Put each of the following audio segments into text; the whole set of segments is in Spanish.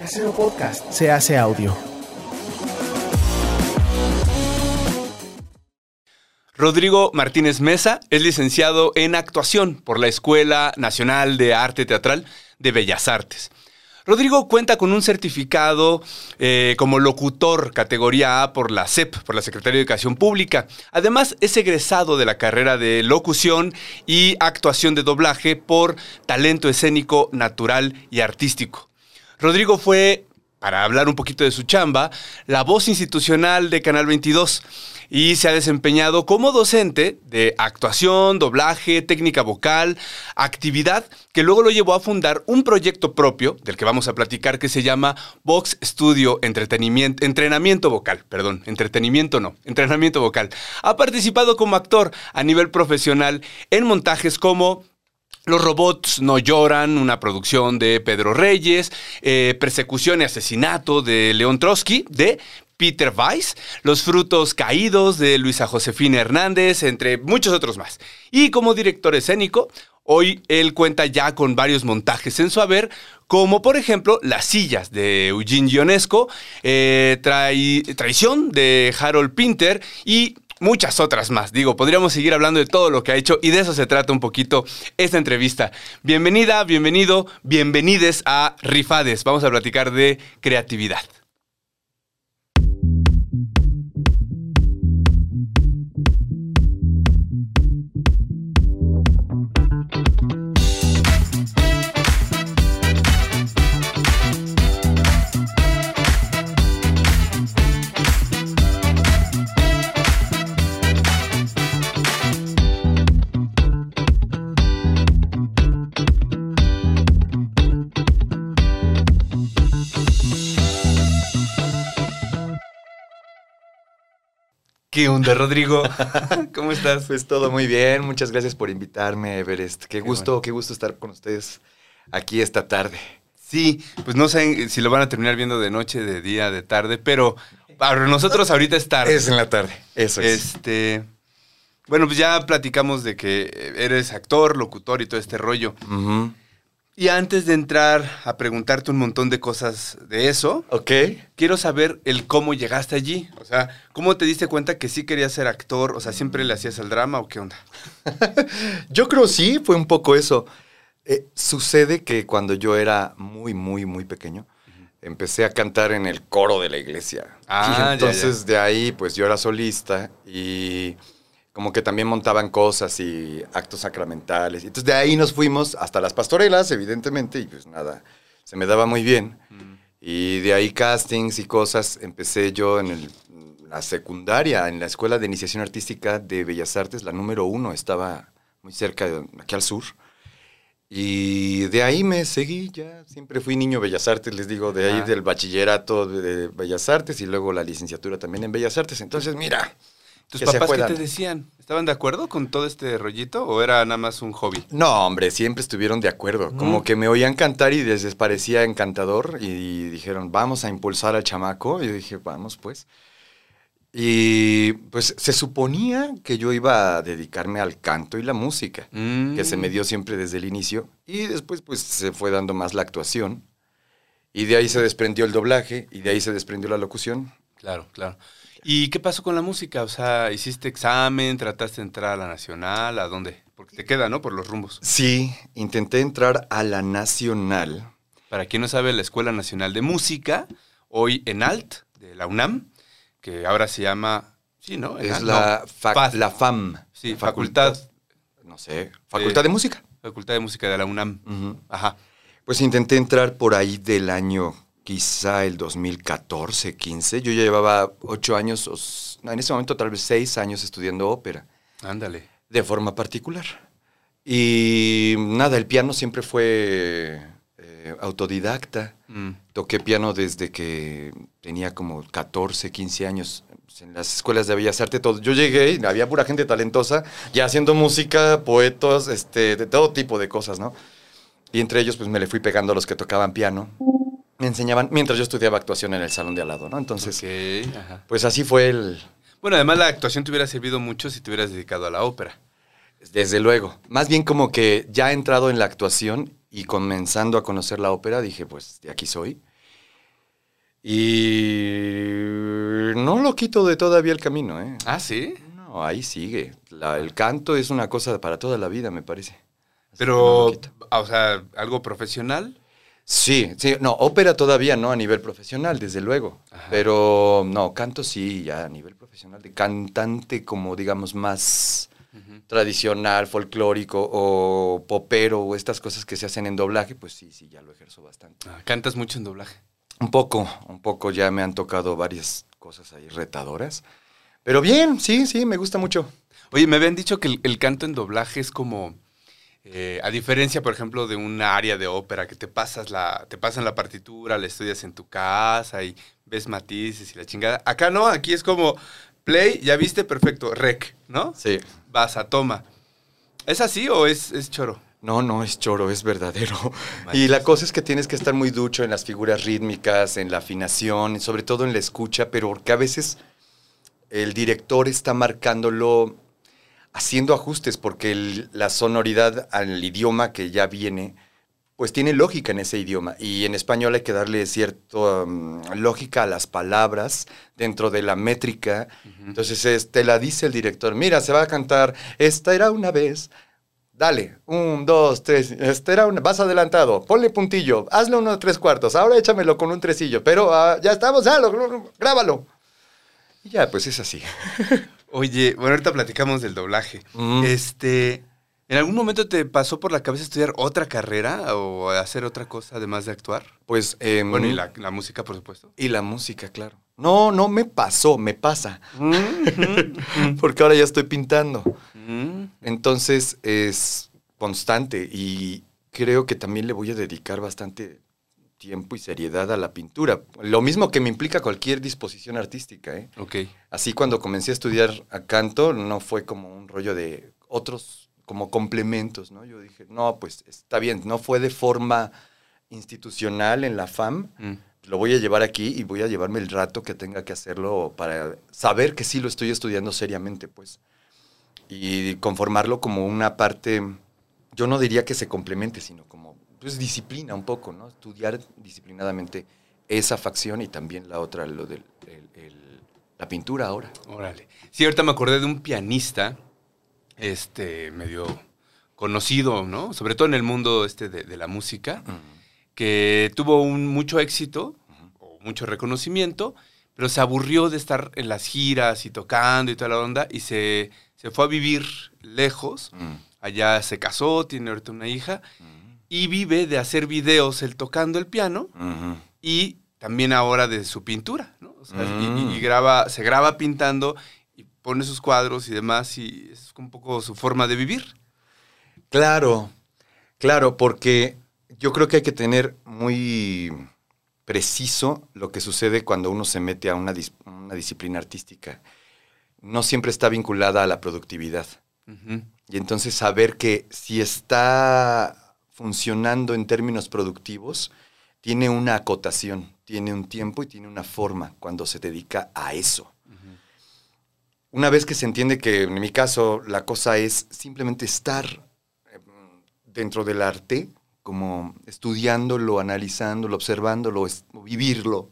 Casero Podcast se hace audio. Rodrigo Martínez Mesa es licenciado en actuación por la Escuela Nacional de Arte Teatral de Bellas Artes. Rodrigo cuenta con un certificado eh, como locutor categoría A por la CEP, por la Secretaría de Educación Pública. Además, es egresado de la carrera de locución y actuación de doblaje por talento escénico natural y artístico. Rodrigo fue, para hablar un poquito de su chamba, la voz institucional de Canal 22 y se ha desempeñado como docente de actuación, doblaje, técnica vocal, actividad que luego lo llevó a fundar un proyecto propio del que vamos a platicar que se llama Vox Studio Entretenimiento, Entrenamiento Vocal, perdón, entretenimiento no, entrenamiento vocal. Ha participado como actor a nivel profesional en montajes como los robots no lloran, una producción de Pedro Reyes, eh, Persecución y Asesinato de León Trotsky, de Peter Weiss, Los frutos caídos de Luisa Josefina Hernández, entre muchos otros más. Y como director escénico, hoy él cuenta ya con varios montajes en su haber, como por ejemplo Las sillas de Eugene Ionesco, eh, Traición de Harold Pinter y muchas otras más. Digo, podríamos seguir hablando de todo lo que ha hecho y de eso se trata un poquito esta entrevista. Bienvenida, bienvenido, bienvenides a Rifades. Vamos a platicar de creatividad. ¿Qué onda, Rodrigo? ¿Cómo estás? Pues todo muy bien. Muchas gracias por invitarme, Everest. Qué, gusto, qué gusto estar con ustedes aquí esta tarde. Sí, pues no sé si lo van a terminar viendo de noche, de día, de tarde, pero para nosotros ahorita es tarde. Es en la tarde, eso es. Este, bueno, pues ya platicamos de que eres actor, locutor y todo este rollo. Y antes de entrar a preguntarte un montón de cosas de eso, ok, quiero saber el cómo llegaste allí. O sea, ¿cómo te diste cuenta que sí querías ser actor? O sea, ¿siempre le hacías al drama o qué onda? yo creo sí, fue un poco eso. Eh, sucede que cuando yo era muy, muy, muy pequeño, empecé a cantar en el coro de la iglesia. Ah, y entonces de ahí, pues yo era solista y como que también montaban cosas y actos sacramentales. Entonces de ahí nos fuimos hasta las pastorelas, evidentemente, y pues nada, se me daba muy bien. Mm. Y de ahí castings y cosas, empecé yo en la secundaria, en la Escuela de Iniciación Artística de Bellas Artes, la número uno, estaba muy cerca, de, aquí al sur. Y de ahí me seguí, ya siempre fui niño Bellas Artes, les digo, de ahí del bachillerato de Bellas Artes y luego la licenciatura también en Bellas Artes. Entonces, mira, ¿Tus papás qué te decían? ¿Estaban de acuerdo con todo este rollito o era nada más un hobby? No, hombre, siempre estuvieron de acuerdo. Como que me oían cantar y les parecía encantador y dijeron, vamos a impulsar al chamaco. Y yo dije, vamos pues. Y pues se suponía que yo iba a dedicarme al canto y la música, que se me dio siempre desde el inicio. Y después pues se fue dando más la actuación. Y de ahí se desprendió el doblaje y de ahí se desprendió la locución. Claro, claro. ¿Y qué pasó con la música? O sea, ¿hiciste examen? ¿Trataste de entrar a la nacional? ¿A dónde? Porque te queda, ¿no? Por los rumbos. Sí, intenté entrar a la nacional. Para quien no sabe, la Escuela Nacional de Música, hoy en ALT, de la UNAM, que ahora se llama... Sí, ¿no? Es la, la FAM. Sí, facultad, No sé, Facultad de, Música. Facultad de Música de la UNAM. Ajá. Pues intenté entrar por ahí del año quizá el 2014, 15. Yo ya llevaba ocho años, en ese momento tal vez seis años estudiando ópera. Ándale. De forma particular. Y nada, el piano siempre fue eh, autodidacta. Mm. Toqué piano desde que tenía como 14, 15 años en las escuelas de Bellas Artes. Todo. Yo llegué y había pura gente talentosa, ya haciendo música, poetos, este, de todo tipo de cosas, ¿no? Y entre ellos, pues me le fui pegando a los que tocaban piano me enseñaban mientras yo estudiaba actuación en el salón de al lado, ¿no? Entonces, pues así fue el... Bueno, además la actuación te hubiera servido mucho si te hubieras dedicado a la ópera. Desde luego. Más bien como que ya he entrado en la actuación y comenzando a conocer la ópera, dije, pues de aquí soy. Y no lo quito de todavía el camino, ¿eh? Ah, sí. No, ahí sigue. La- el canto es una cosa para toda la vida, me parece. Así que no Pero, ah, o sea, algo profesional. Sí, sí, no, ópera todavía no a nivel profesional, desde luego. Ajá. Pero no, canto sí, ya a nivel profesional, de cantante como digamos más tradicional, folclórico o popero o estas cosas que se hacen en doblaje, pues sí, sí, ya lo ejerzo bastante. Ah, cantas mucho en doblaje. Un poco, un poco ya me han tocado varias cosas ahí retadoras. Pero bien, sí, sí, me gusta mucho. Oye, me habían dicho que el, el canto en doblaje es como, eh, a diferencia, por ejemplo, de una área de ópera que te pasas la, te pasan la partitura, la estudias en tu casa y ves matices y la chingada. Acá no, aquí es como play, ya viste, perfecto, rec, ¿no? Sí. Vas a toma. ¿Es así o es, es choro? No, no es choro, es verdadero. Y la cosa es que tienes que estar muy ducho en las figuras rítmicas, en la afinación, y sobre todo en la escucha, pero porque a veces el director está marcándolo, haciendo ajustes, porque el- la sonoridad al idioma que ya viene, pues tiene lógica en ese idioma. Y en español hay que darle cierta lógica a las palabras dentro de la métrica. Entonces es- te la dice el director, mira, se va a cantar, esta era una vez. Dale, un, dos, tres, esta era una, vas adelantado, ponle puntillo, hazle uno de tres cuartos, ahora échamelo con un tresillo, pero ah, ya estamos, ya, lo- lo- grábalo. Y ya, pues es así. Oye, bueno, ahorita platicamos del doblaje. Mm. Este, ¿en algún momento te pasó por la cabeza estudiar otra carrera o hacer otra cosa además de actuar? Pues, em, Bueno, y la, la música, por supuesto. y la música, claro. No, no me pasó, me pasa. Porque ahora ya estoy pintando. Mm. Entonces es constante y creo que también le voy a dedicar bastante tiempo y seriedad a la pintura. Lo mismo que me implica cualquier disposición artística. ¿eh? Ok. Así cuando comencé a estudiar a canto, no fue como un rollo de otros como complementos, ¿no? Yo dije, no, pues está bien, no fue de forma institucional en la FAM, Mm. lo voy a llevar aquí y voy a llevarme el rato que tenga que hacerlo para saber que sí lo estoy estudiando seriamente, pues. Y conformarlo como una parte, yo no diría que se complemente, sino pues, disciplina un poco, ¿no? Estudiar disciplinadamente esa facción y también la otra, lo de la pintura ahora. Órale. Sí, ahorita me acordé de un pianista, este, medio conocido, ¿no? Sobre todo en el mundo este de, de la música, que tuvo un mucho éxito o mucho reconocimiento, pero se aburrió de estar en las giras y tocando y toda la onda y se, se fue a vivir lejos. Mm. Allá se casó, tiene ahorita una hija y vive de hacer videos él tocando el piano y también ahora de su pintura, ¿no? O sea, y- y, Mm. y graba, se graba pintando y pone sus cuadros y demás y es un poco su forma de vivir. Claro, claro, porque yo creo que hay que tener muy preciso lo que sucede cuando uno se mete a una, dis- una disciplina artística. No siempre está vinculada a la productividad. Y entonces saber que si está funcionando en términos productivos, tiene una acotación, tiene un tiempo y tiene una forma cuando se dedica a eso. Una vez que se entiende que en mi caso la cosa es simplemente estar eh, dentro del arte, como estudiándolo, analizándolo, observándolo, vivirlo,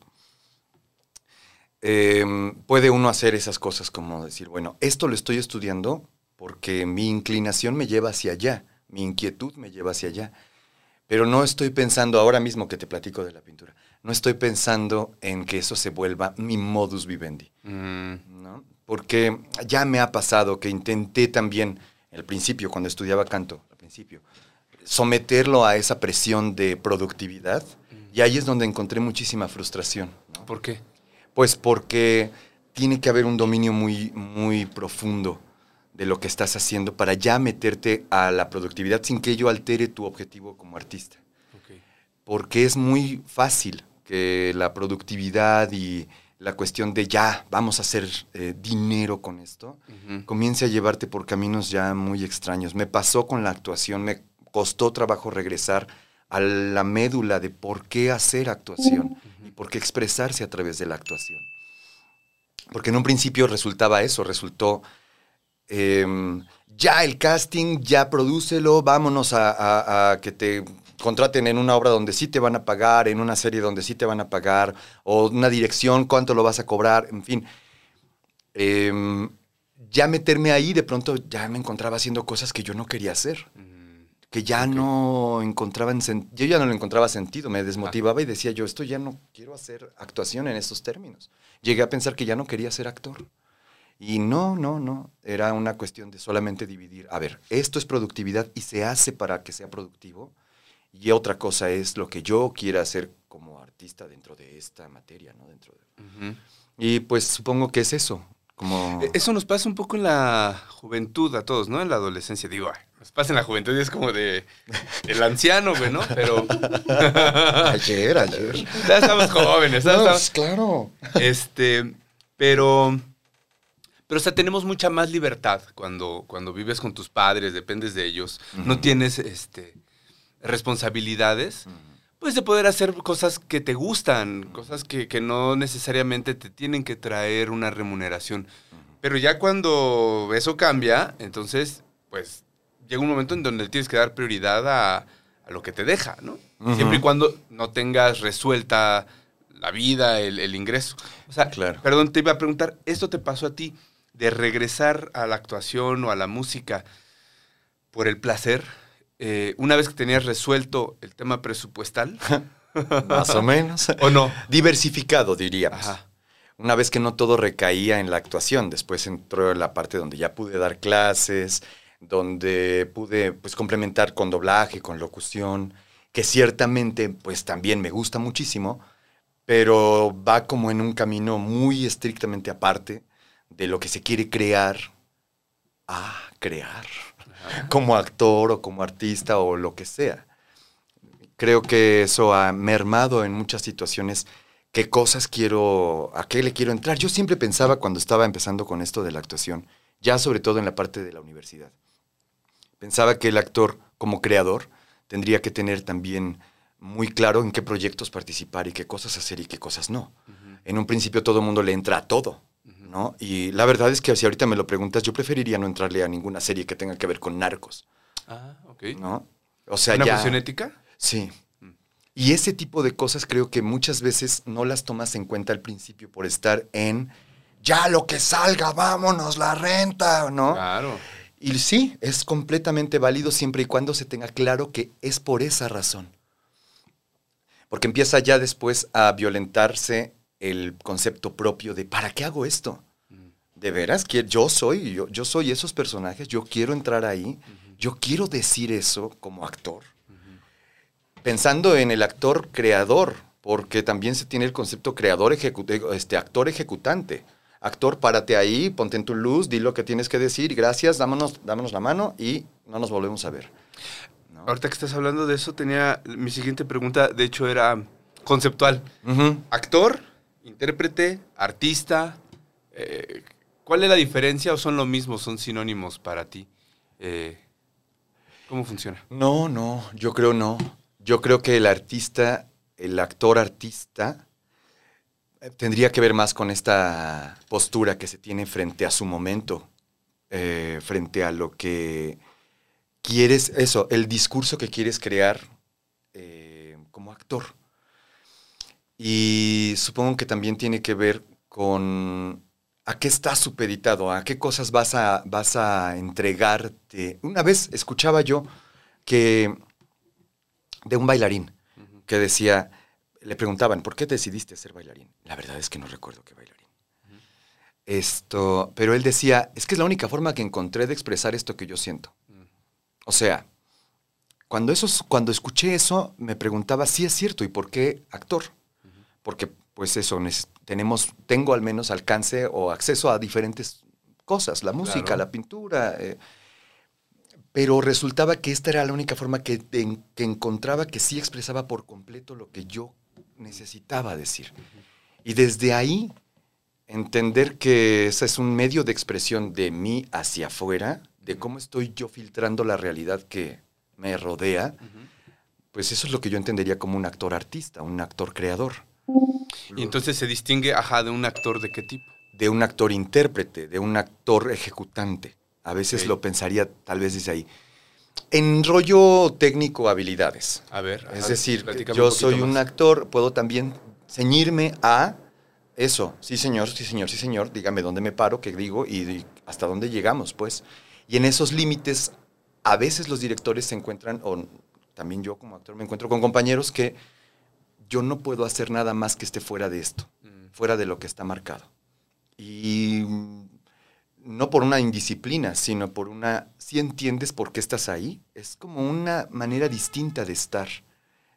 eh, puede uno hacer esas cosas como decir, bueno, esto lo estoy estudiando porque mi inclinación me lleva hacia allá, mi inquietud me lleva hacia allá. Pero no estoy pensando, ahora mismo que te platico de la pintura, no estoy pensando en que eso se vuelva mi modus vivendi. Mm, ¿no? Porque ya me ha pasado que intenté también, al principio, cuando estudiaba canto, al principio, someterlo a esa presión de productividad y ahí es donde encontré muchísima frustración. ¿no? ¿Por qué? Pues porque tiene que haber un dominio muy, muy profundo de lo que estás haciendo para ya meterte a la productividad sin que ello altere tu objetivo como artista. Porque es muy fácil que la productividad y la cuestión de ya, vamos a hacer eh, dinero con esto, comience a llevarte por caminos ya muy extraños. Me pasó con la actuación, me costó trabajo regresar a la médula de por qué hacer actuación y por qué expresarse a través de la actuación. Porque en un principio resultaba eso, resultó em, ya el casting, ya prodúcelo, vámonos a, a- a que te contraten en una obra donde sí te van a pagar, en una serie donde sí te van a pagar, o una dirección, cuánto lo vas a cobrar, en fin. Em, ya meterme ahí, de pronto ya me encontraba haciendo cosas que yo no quería hacer. Que ya no encontraba yo ya no le encontraba sentido, me desmotivaba y decía yo, esto ya no quiero hacer actuación en estos términos. Llegué a pensar que ya no quería ser actor. Y no, no, no, era una cuestión de solamente dividir, a ver, esto es productividad y se hace para que sea productivo, y otra cosa es lo que yo quiera hacer como artista dentro de esta materia, ¿no? Dentro de... Y pues supongo que es eso, como... E, eso nos pasa un poco en la juventud a todos, ¿no? En la adolescencia, digo, nos pasa en la juventud y es como de el anciano, güey, ¿no? Pero... ayer, ayer. Ya estamos jóvenes, ¿sabes? Pues, claro. Este, pero pero, o sea, tenemos mucha más libertad cuando, cuando vives con tus padres, dependes de ellos, no tienes este, responsabilidades, pues de poder hacer cosas que te gustan, cosas que, que, no necesariamente te tienen que traer una remuneración. Pero ya cuando eso cambia, entonces, pues llega un momento en donde tienes que dar prioridad a, a lo que te deja, ¿no? Siempre y cuando no tengas resuelta la vida, el, el ingreso. O sea, claro. perdón, te iba a preguntar, ¿esto te pasó a ti? De regresar a la actuación o a la música por el placer, eh, una vez que tenías resuelto el tema presupuestal. Más o menos. ¿O no? Diversificado, diríamos. Una vez que no todo recaía en la actuación, después entró la parte donde ya pude dar clases, donde pude pues complementar con doblaje, con locución, que ciertamente pues también me gusta muchísimo, pero va como en un camino muy estrictamente aparte de lo que se quiere crear a crear, como actor o como artista o lo que sea. Creo que eso ha mermado en muchas situaciones qué cosas quiero, a qué le quiero entrar. Yo siempre pensaba cuando estaba empezando con esto de la actuación, ya sobre todo en la parte de la universidad, pensaba que el actor como creador tendría que tener también muy claro en qué proyectos participar y qué cosas hacer y qué cosas no. En un principio todo el mundo le entra a todo. ¿No? Y la verdad es que si ahorita me lo preguntas, yo preferiría no entrarle a ninguna serie que tenga que ver con narcos. Ah, ok. ¿No? O sea, ¿Una cuestión ética? Sí. Mm. Y ese tipo de cosas creo que muchas veces no las tomas en cuenta al principio por estar en ya lo que salga, vámonos, la renta, ¿no? Claro. Y sí, es completamente válido siempre y cuando se tenga claro que es por esa razón. Porque empieza ya después a violentarse el concepto propio de ¿para qué hago esto? De veras, yo soy, yo, yo soy esos personajes, yo quiero entrar ahí, yo quiero decir eso como actor. Pensando en el actor creador, porque también se tiene el concepto creador, este, actor ejecutante. Actor, párate ahí, ponte en tu luz, di lo que tienes que decir, gracias, dámonos, dámonos la mano y no nos volvemos a ver. Ahorita que estás hablando de eso, tenía mi siguiente pregunta, de hecho era conceptual. Actor, intérprete, artista. Eh, ¿Cuál es la diferencia o son lo mismo, son sinónimos para ti? Eh, ¿Cómo funciona? No, no, yo creo no. Yo creo que el artista, el actor artista, eh, tendría que ver más con esta postura que se tiene frente a su momento, frente a lo que quieres, eso, el discurso que quieres crear como actor. Y supongo que también tiene que ver con a qué estás supeditado, a qué cosas vas a, vas a entregarte. Una vez escuchaba yo que de un bailarín que decía, le preguntaban, ¿por qué decidiste ser bailarín? La verdad es que no recuerdo qué bailarín. Esto, pero él decía, es que es la única forma que encontré de expresar esto que yo siento. O sea, cuando, eso, cuando escuché eso, me preguntaba si es cierto y por qué actor porque pues eso, tenemos, tengo al menos alcance o acceso a diferentes cosas, la música, la pintura. Eh, pero resultaba que esta era la única forma que, que, encontraba que sí expresaba por completo lo que yo necesitaba decir. Y desde ahí, entender que ese es un medio de expresión de mí hacia afuera, de cómo estoy yo filtrando la realidad que me rodea, pues eso es lo que yo entendería como un actor artista, un actor creador. Y entonces se distingue, ajá, de un actor de qué tipo? De un actor intérprete, de un actor ejecutante. A veces lo pensaría tal vez desde ahí. En rollo técnico, habilidades. A ver. Es decir, yo soy un actor, puedo también ceñirme a eso. Sí, señor, sí, señor, sí, señor. Dígame dónde me paro, qué digo y, hasta dónde llegamos, pues. Y en esos límites, a veces los directores se encuentran, o también yo como actor me encuentro con compañeros que yo no puedo hacer nada más que esté fuera de esto, mm. fuera de lo que está marcado. Y no por una indisciplina, sino por una, si entiendes por qué estás ahí, es como una manera distinta de estar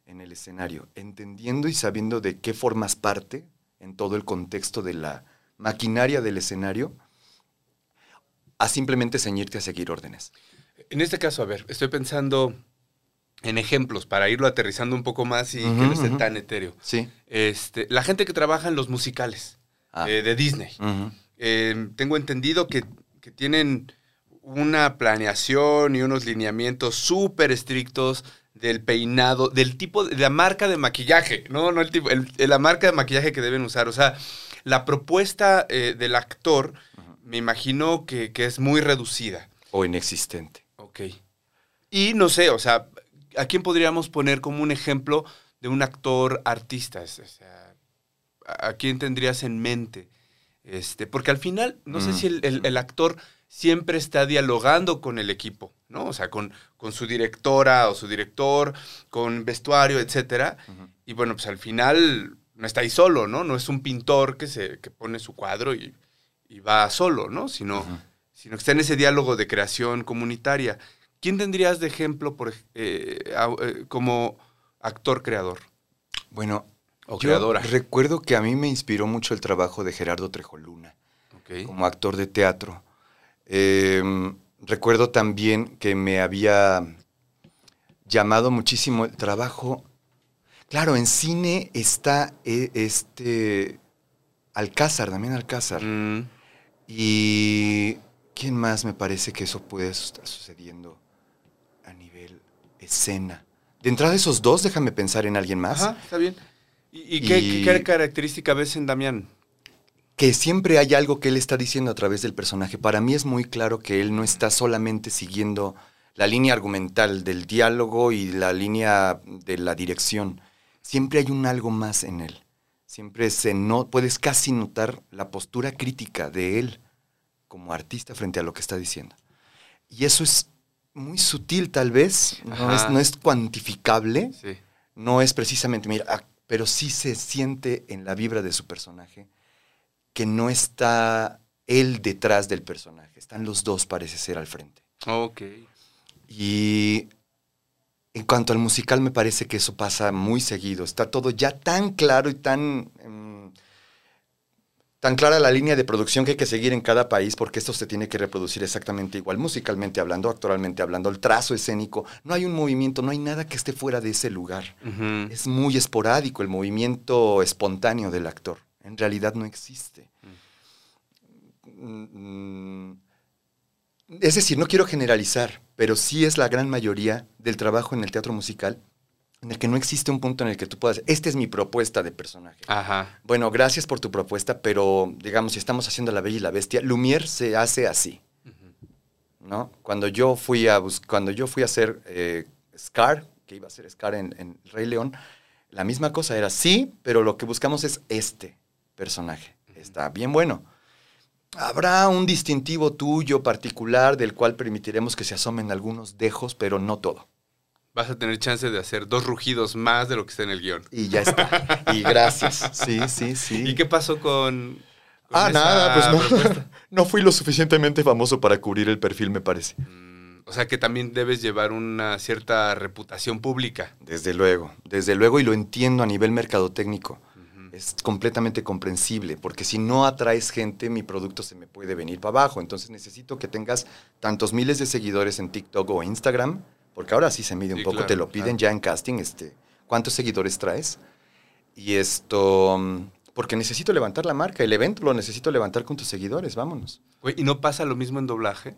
en el escenario, entendiendo y sabiendo de qué formas parte en todo el contexto de la maquinaria del escenario, a simplemente ceñirte a seguir órdenes. En este caso, a ver, estoy pensando en ejemplos para irlo aterrizando un poco más y que no esté tan etéreo. Sí. Este, la gente que trabaja en los musicales ah. eh, de Disney. Em, tengo entendido que, tienen una planeación y unos lineamientos súper estrictos del peinado, del tipo, de la marca de maquillaje, no, no el tipo, la marca de maquillaje que deben usar. O sea, la propuesta eh, del actor, me imagino que, es muy reducida. O inexistente. Ok. Y no sé, o sea, ¿a quién podríamos poner como un ejemplo de un actor artista? O sea, ¿a quién tendrías en mente? Este, porque al final, no sé si el, actor siempre está dialogando con el equipo, ¿no? O sea, con, con su directora o su director, con vestuario, etcétera. Y bueno, pues al final no está ahí solo, ¿no? No es un pintor que, se, que pone su cuadro y, va solo, ¿no? Sino, sino que está en ese diálogo de creación comunitaria. ¿Quién tendrías de ejemplo por, eh, eh, como actor creador? Bueno, yo recuerdo que a mí me inspiró mucho el trabajo de Gerardo Trejoluna como actor de teatro. Em, recuerdo también que me había llamado muchísimo el trabajo. Claro, en cine está eh, este Alcázar, también Alcázar. Mm. Y ¿quién más me parece que eso puede estar sucediendo escena? De entrada de esos dos, déjame pensar en alguien más. Ajá, está bien. ¿Y, qué, característica ves en Damián? Que siempre hay algo que él está diciendo a través del personaje. Para mí es muy claro que él no está solamente siguiendo la línea argumental del diálogo y la línea de la dirección. Siempre hay un algo más en él. Siempre se no, puedes casi notar la postura crítica de él como artista frente a lo que está diciendo. Y eso es muy sutil tal vez, no es, no es, cuantificable, no es precisamente, mira, pero sí se siente en la vibra de su personaje que no está él detrás del personaje, están los dos, parece ser, al frente. Ok. Y en cuanto al musical, me parece que eso pasa muy seguido. Está todo ya tan claro y tan em, tan clara la línea de producción que hay que seguir en cada país, porque esto se tiene que reproducir exactamente igual, musicalmente hablando, actualmente hablando, el trazo escénico, no hay un movimiento, no hay nada que esté fuera de ese lugar. Es muy esporádico el movimiento espontáneo del actor. En realidad no existe. Mm, es decir, no quiero generalizar, pero sí es la gran mayoría del trabajo en el teatro musical en el que no existe un punto en el que tú puedas, esta es mi propuesta de personaje. Ajá. Bueno, gracias por tu propuesta, pero digamos, si estamos haciendo La Bella y la Bestia, Lumière se hace así. ¿No? Cuando yo fui a, cuando yo fui a hacer eh, Scar, que iba a ser Scar en, Rey León, la misma cosa era sí, pero lo que buscamos es este personaje. Está bien bueno. Habrá un distintivo tuyo particular del cual permitiremos que se asomen algunos dejos, pero no todo vas a tener chance de hacer dos rugidos más de lo que está en el guion. Y ya está. Y gracias. Sí, sí, sí. ¿Y qué pasó con... ah, nada, pues no. no fui lo suficientemente famoso para cubrir el perfil, me parece. Mm, o sea que también debes llevar una cierta reputación pública. Desde luego, desde luego, y lo entiendo a nivel mercadotécnico. Es completamente comprensible, porque si no atraes gente, mi producto se me puede venir para abajo. Entonces necesito que tengas tantos miles de seguidores en TikTok o Instagram, porque ahora sí se mide un poco, te lo piden ya en casting, este, ¿cuántos seguidores traes? Y esto, mm, porque necesito levantar la marca, el evento lo necesito levantar con tus seguidores, vámonos. ¿y no pasa lo mismo en doblaje?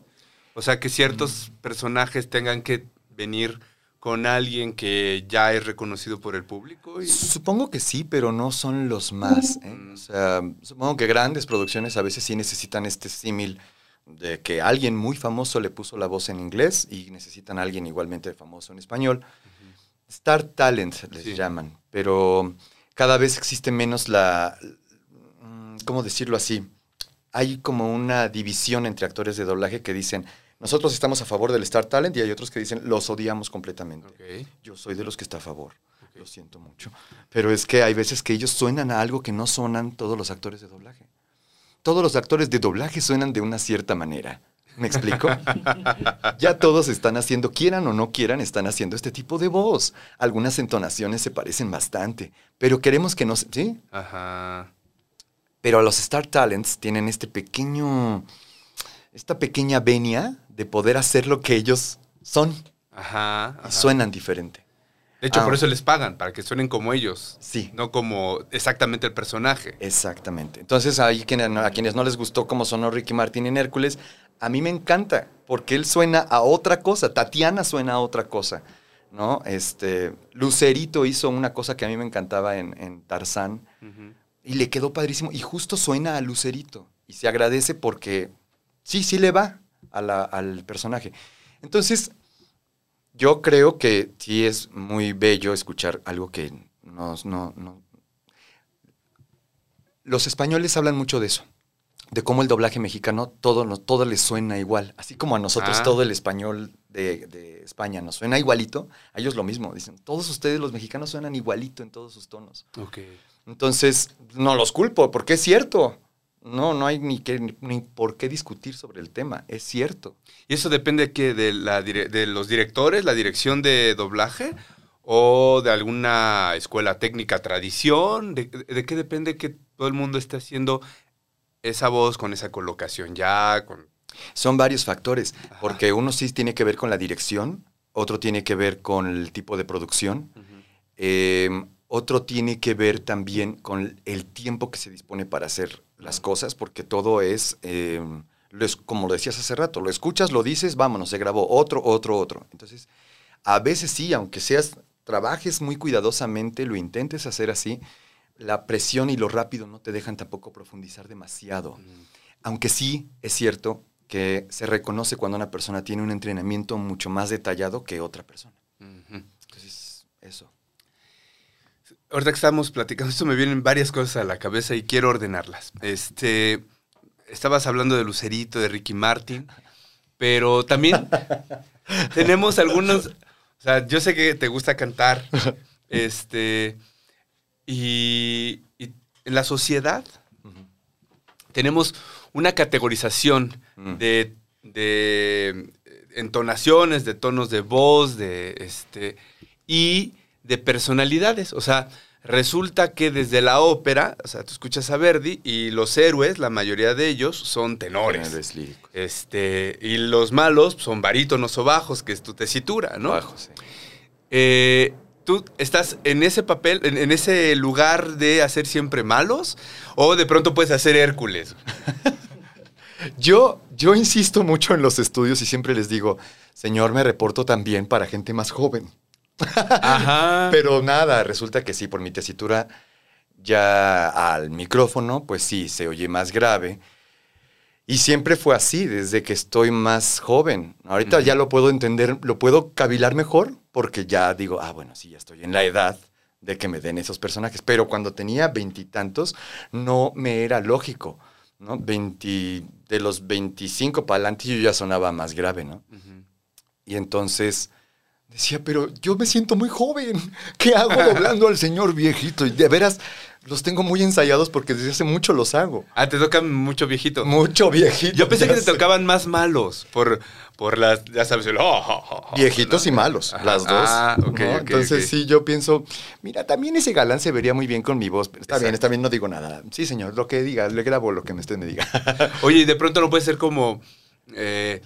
O sea, que ciertos mm. personajes tengan que venir con alguien que ya es reconocido por el público? Supongo que sí, pero no son los más. ¿eh? Mm. O sea, supongo que grandes producciones a veces sí necesitan este símil de que alguien muy famoso le puso la voz en inglés y necesitan a alguien igualmente famoso en español. Star Talent les llaman, pero cada vez existe menos la, mm, ¿cómo decirlo así? Hay como una división entre actores de doblaje que dicen, nosotros estamos a favor del Star Talent y hay otros que dicen, los odiamos completamente. Yo soy de los que está a favor. Lo siento mucho. Pero es que hay veces que ellos suenan a algo que no suenan todos los actores de doblaje. Todos los actores de doblaje suenan de una cierta manera. ¿Me explico? ya todos están haciendo, quieran o no quieran, están haciendo este tipo de voz. Algunas entonaciones se parecen bastante, pero queremos que no... ¿Sí? Ajá. Pero los Star Talents tienen este pequeño... Esta pequeña venia de poder hacer lo que ellos son. Ajá. Y suenan diferente. De hecho, por ah. eso les pagan, para que suenen como ellos. Sí. No como exactamente el personaje. Exactamente. Entonces, ahí a quienes no les gustó cómo sonó Ricky Martin en Hércules, a mí me encanta, porque él suena a otra cosa. Tatiana suena a otra cosa. ¿no? Este, Lucerito hizo una cosa que a mí me encantaba en, Tarzán y le quedó padrísimo. Y justo suena a Lucerito. Y se agradece porque sí, sí le va al personaje. Entonces, yo creo que sí es muy bello escuchar algo que nos, no, no. Los españoles hablan mucho de eso, de cómo el doblaje mexicano todo, todo les suena igual. Así como a nosotros ah. todo el español de, España nos suena igualito, a ellos lo mismo. Dicen, todos ustedes los mexicanos suenan igualito en todos sus tonos. Entonces, no los culpo, porque es cierto. No, no hay ni, que, ni por qué discutir sobre el tema, es cierto. ¿Y eso depende de, de, la, de los directores, la dirección de doblaje? ¿O de alguna escuela técnica tradición? ¿De, qué depende que todo el mundo esté haciendo esa voz con esa colocación ya? Con... Son varios factores, porque uno sí tiene que ver con la dirección, otro tiene que ver con el tipo de producción, otro tiene que ver también con el tiempo que se dispone para hacer las cosas, porque todo es, em, como lo decías hace rato, lo escuchas, lo dices, vámonos, se grabó otro, otro, otro. Entonces, a veces sí, aunque seas, trabajes muy cuidadosamente, lo intentes hacer así, la presión y lo rápido no te dejan tampoco profundizar demasiado. Aunque sí es cierto que se reconoce cuando una persona tiene un entrenamiento mucho más detallado que otra persona. Entonces, eso. Ahorita que estamos platicando, esto me vienen varias cosas a la cabeza y quiero ordenarlas. Este, estabas hablando de Lucerito, de Ricky Martin, pero también tenemos algunos, o sea, yo sé que te gusta cantar, este, y, en la sociedad tenemos una categorización mm. de, de entonaciones, de tonos de voz, de este, y de personalidades. O sea, resulta que desde la ópera, o sea, tú escuchas a Verdi y los héroes, la mayoría de ellos, son tenores. Este, y los malos son barítonos o bajos, que es tu tesitura, ¿no? Bajos, sí. Eh, ¿Tú estás en ese papel, en, ese lugar de hacer siempre malos? ¿O de pronto puedes hacer Hércules? yo, yo insisto mucho en los estudios y siempre les digo, señor, me reporto también para gente más joven. Ajá. Pero nada, resulta que sí, por mi tesitura ya al micrófono, pues sí, se oye más grave. Y siempre fue así, desde que estoy más joven. Ahorita ya lo puedo entender, lo puedo cavilar mejor, porque ya digo, ah, bueno, sí, ya estoy en la edad de que me den esos personajes. Pero cuando tenía veintitantos, no me era lógico, ¿no? de los veinticinco para adelante yo ya sonaba más grave, ¿no? Y entonces Decía, pero yo me siento muy joven. ¿Qué hago doblando al señor viejito? Y de veras, los tengo muy ensayados porque desde hace mucho los hago. Ah, te tocan mucho viejito. Mucho viejito. Yo pensé que te tocaban más malos por, por las, ya sabes, el, oh, oh, oh, Viejitos y malos, las dos. Ah, ok, Entonces sí, yo pienso, mira, también ese galán se vería muy bien con mi voz. Está bien, está bien, no digo nada. Sí, señor, lo que diga, le grabo lo que me usted me diga. Oye, y de pronto no puede ser como... Eh,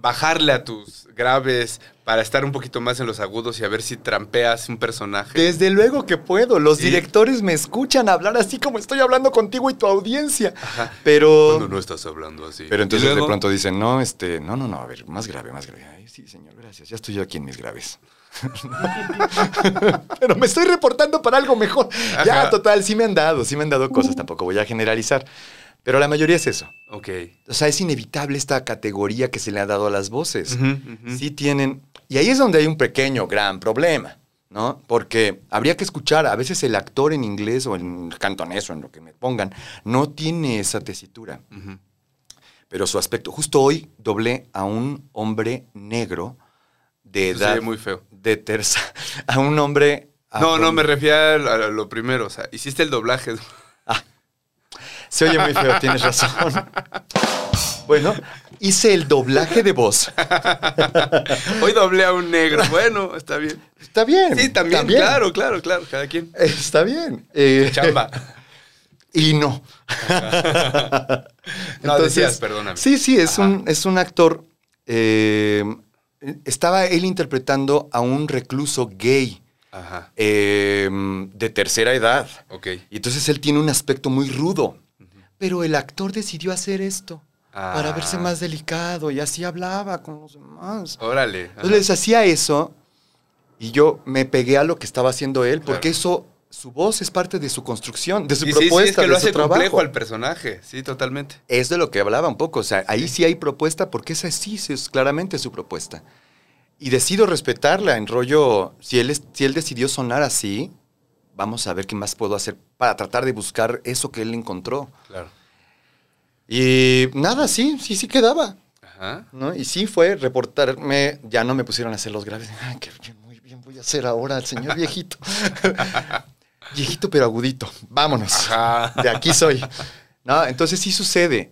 bajarle a tus graves para estar un poquito más en los agudos y a ver si trampeas un personaje. Desde luego que puedo. Los directores me escuchan hablar así como estoy hablando contigo y tu audiencia. Pero. Cuando no estás hablando así. Pero entonces de pronto dicen, no, este, no, no, no, a ver, más grave, más grave. Ay, sí, señor, gracias. Ya estoy yo aquí en mis graves. Pero me estoy reportando para algo mejor. Ya, total, sí me han dado, sí me han dado cosas, tampoco voy a generalizar. Pero la mayoría es eso. Ok. O sea, es inevitable esta categoría que se le ha dado a las voces. Sí tienen... Y ahí es donde hay un pequeño, gran problema, ¿no? Porque habría que escuchar, a veces el actor en inglés o en cantonés o en lo que me pongan, no tiene esa tesitura. Pero su aspecto... Justo hoy doblé a un hombre negro de edad... ve muy feo. De terza... A un hombre... No, no, me refiero a lo primero. O sea, hiciste el doblaje. Se oye muy feo, tienes razón. Bueno, hice el doblaje de voz. Hoy doblé a un negro. Bueno, está bien. Está bien. Sí, también, bien. claro, claro, claro. Cada quien. Está bien. Eh, Chamba. Y no. No, decías, perdóname. Sí, sí, es, Ajá. un, es un actor. eh, estaba él interpretando a un recluso gay Ajá. eh, de tercera edad. Ok. Y entonces él tiene un aspecto muy rudo. Pero el actor decidió hacer esto para Ah. verse más delicado y así hablaba con los demás. Órale. Ajá. Entonces hacía eso y yo me pegué a lo que estaba haciendo él porque Claro. eso, su voz es parte de su construcción, de su Y sí, sí, propuesta, es que lo de su hace complejo trabajo. al personaje. Sí, totalmente. Es de lo que hablaba un poco, o sea, ahí sí hay propuesta porque esa sí es claramente su propuesta. Y decido respetarla en rollo, si él, si él decidió sonar así, vamos a ver qué más puedo hacer para tratar de buscar eso que él encontró. Claro. Y nada, sí, sí, sí quedaba. Ajá. ¿no? Y sí fue reportarme, ya no me pusieron a hacer los graves. Ay, qué bien, muy bien voy a hacer ahora al señor viejito. viejito pero agudito. Vámonos. Ajá. De aquí soy. No, entonces sí sucede.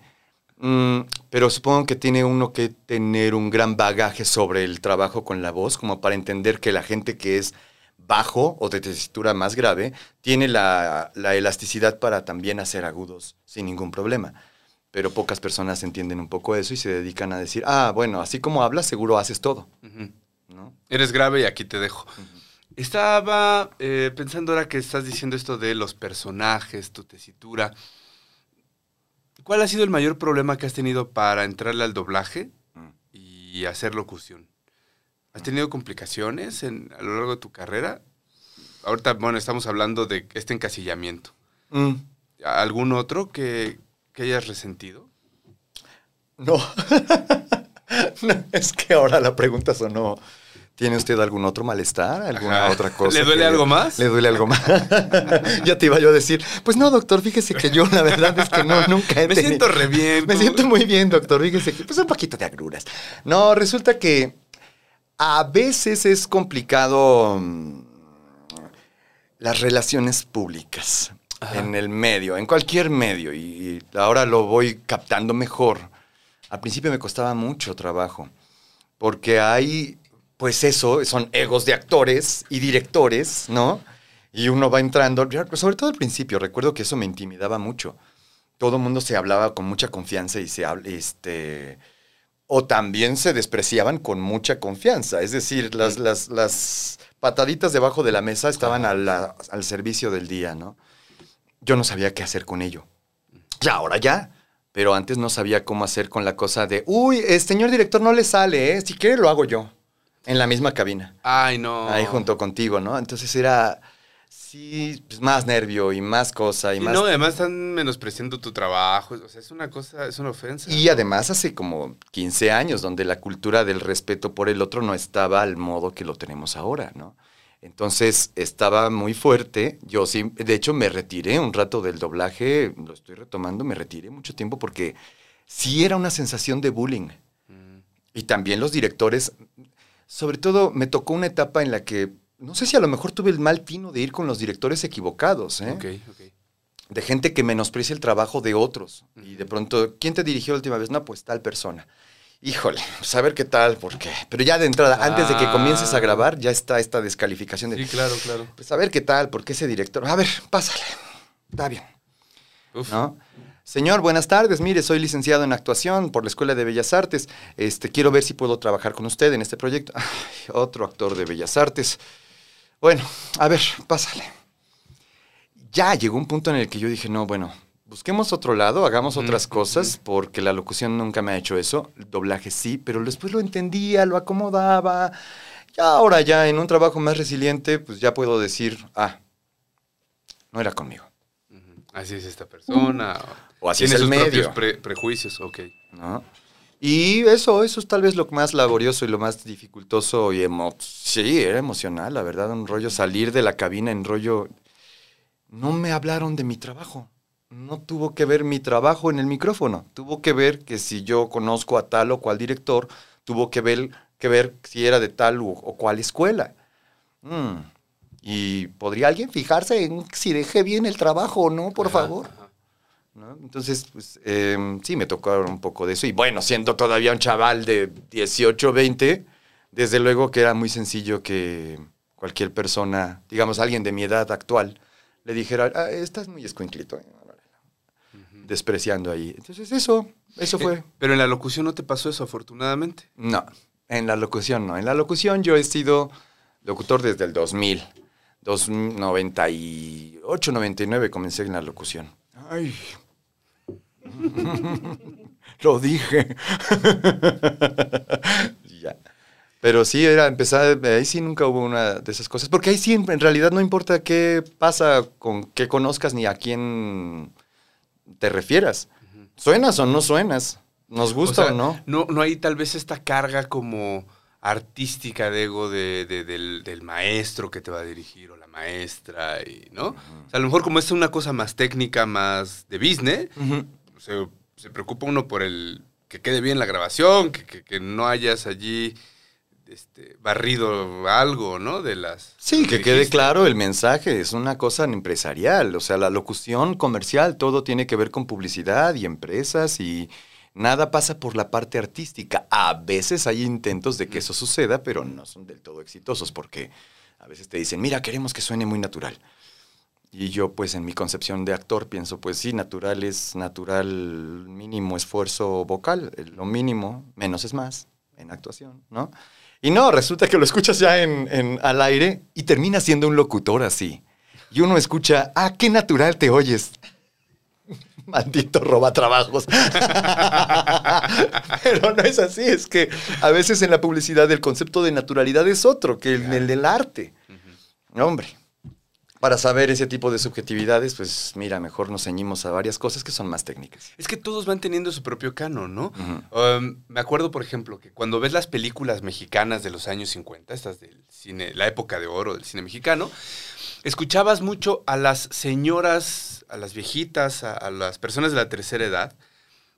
Mm, pero supongo que tiene uno que tener un gran bagaje sobre el trabajo con la voz, como para entender que la gente que es bajo o de tesitura más grave tiene la, la elasticidad para también hacer agudos sin ningún problema. Pero pocas personas entienden un poco eso y se dedican a decir, ah, bueno, así como hablas, seguro haces todo. ¿no? Eres grave y aquí te dejo. Estaba eh, pensando ahora que estás diciendo esto de los personajes, tu tesitura. ¿Cuál ha sido el mayor problema que has tenido para entrarle al doblaje Mm. y hacer locución? ¿Has tenido complicaciones en- a lo largo de tu carrera? Ahorita, bueno, estamos hablando de este encasillamiento. Mm, ¿Algún otro que, que hayas resentido? No. No, es que ahora la pregunta sonó, ¿tiene usted algún otro malestar? ¿Alguna Ajá. otra cosa? ¿Le duele algo más? ¿Le duele algo más? ya te iba yo a decir, pues no, doctor, fíjese que yo la verdad es que no, nunca he Me tenido- siento re bien. Me siento muy bien, doctor. Fíjese que, pues un poquito de agruras. No, resulta que a veces es complicado mm, las relaciones públicas Ajá. en el medio, en cualquier medio, y, ahora lo voy captando mejor. Al principio me costaba mucho trabajo, porque hay, pues eso, son egos de actores y directores, ¿no? Y uno va entrando, ya, sobre todo al principio, recuerdo que eso me intimidaba mucho todo el mundo se hablaba con mucha confianza y se habla, este, o también se despreciaban con mucha confianza. Es decir, las, las, las pataditas debajo de la mesa estaban a la- al servicio del día, ¿no? Yo no sabía qué hacer con ello. Ya, ahora ya. Pero antes no sabía cómo hacer con la cosa de, uy, eh, señor director, no le sale, ¿eh? Si quiere lo hago yo. En la misma cabina. Ay, no. Ahí junto contigo, ¿no? Entonces era, sí, pues, más nervio y más cosa y Sí, más no, además están menospreciando tu trabajo. O sea, es una cosa, es una ofensa. Y además hace como 15 años, donde la cultura del respeto por el otro no estaba al modo que lo tenemos ahora, ¿no? Entonces estaba muy fuerte. Yo sí, de hecho me retiré un rato del doblaje, lo estoy retomando, me retiré mucho tiempo porque sí era una sensación de bullying. Mm, Y también los directores, sobre todo me tocó una etapa en la que, no sé si a lo mejor tuve el mal tino de ir con los directores equivocados, ¿eh? Ok, ok. de gente que menosprecia el trabajo de otros. Y de pronto, ¿quién te dirigió la última vez? No, pues tal persona. Híjole, saber qué tal, por qué. Pero ya de entrada, antes de que comiences a Ah. grabar, ya está esta descalificación de, Sí, claro, claro. pues a ver qué tal, por qué ese director. A ver, pásale. Está bien, Uf. ¿no? Señor, buenas tardes. Mire, soy licenciado en actuación por la Escuela de Bellas Artes. Este, quiero ver si puedo trabajar con usted en este proyecto. Ay, otro actor de Bellas Artes. Bueno, a ver, pásale. Ya llegó un punto en el que yo dije, no, bueno, busquemos otro lado, hagamos otras cosas, porque la locución nunca me ha hecho eso. El doblaje sí, pero después lo entendía, lo acomodaba. Ya ahora ya en un trabajo más resiliente, pues ya puedo decir, ah, no era conmigo. Así es esta persona. O así es el medio. prejuicios, ok. ¿No? Y eso, eso es tal vez lo más laborioso y lo más dificultoso y emo sí, era emocional, la verdad, un rollo salir de la cabina en rollo. No me hablaron de mi trabajo. No tuvo que ver mi trabajo en el micrófono. Tuvo que ver que si yo conozco a tal o cual director, tuvo que ver, que ver si era de tal o, cual escuela. Mm. Y podría alguien fijarse en si dejé bien el trabajo o no, por favor. Entonces, pues, em, sí, me tocó un poco de eso. Y bueno, siendo todavía un chaval de 18, 20, desde luego que era muy sencillo que cualquier persona, digamos alguien de mi edad actual, le dijera, ah, estás muy escuinclito. ¿eh? Despreciando ahí. Entonces, eso, eso eh, fue. Pero en la locución no te pasó eso, afortunadamente. No, en la locución no. En la locución yo he sido locutor desde el 2000. 98, 99 comencé en la locución. Ay, Lo dije. ya. Pero sí, era empezar, ahí sí nunca hubo una de esas cosas, porque ahí sí en realidad no importa qué pasa con qué conozcas ni a quién te refieras. ¿Suenas o no suenas? ¿Nos gusta o, no? no? No hay tal vez esta carga como artística de ego del, maestro que te va a dirigir o la maestra, y, ¿no? a lo mejor como es una cosa más técnica, más de business, se, preocupa uno por el que quede bien la grabación, que, no hayas allí este, barrido algo, ¿no? De las... Sí, que, quede claro el mensaje, es una cosa empresarial, o sea, la locución comercial, todo tiene que ver con publicidad y empresas y nada pasa por la parte artística. A veces hay intentos de que eso suceda, pero no son del todo exitosos porque a veces te dicen, mira, queremos que suene muy natural. Y yo, pues, en mi concepción de actor, pienso, pues sí, natural es natural, mínimo esfuerzo vocal, lo mínimo, menos es más en actuación, ¿no? Y no, resulta que lo escuchas ya en, al aire y termina siendo un locutor así. Y uno escucha, ah, qué natural te oyes. Maldito roba trabajos. Pero no es así, es que a veces en la publicidad el concepto de naturalidad es otro que el, el del arte. Hombre, para saber ese tipo de subjetividades, pues mira, mejor nos ceñimos a varias cosas que son más técnicas. Es que todos van teniendo su propio canon, ¿no? Um, me acuerdo, por ejemplo, que cuando ves las películas mexicanas de los años 50, estas del cine, la época de oro del cine mexicano, escuchabas mucho a las señoras, a las viejitas, a, las personas de la tercera edad,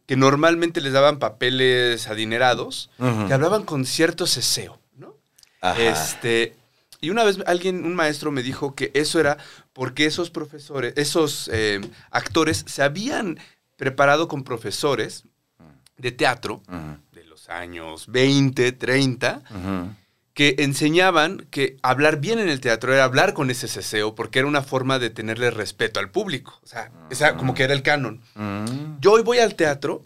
que normalmente les daban papeles adinerados, que hablaban con cierto ceseo, ¿no? Este, y una vez alguien, un maestro me dijo que eso era porque esos profesores, esos eh, actores se habían preparado con profesores de teatro de los años 20, 30, que enseñaban que hablar bien en el teatro era hablar con ese ceseo porque era una forma de tenerle respeto al público. O sea, esa como que era el canon. Yo hoy voy al teatro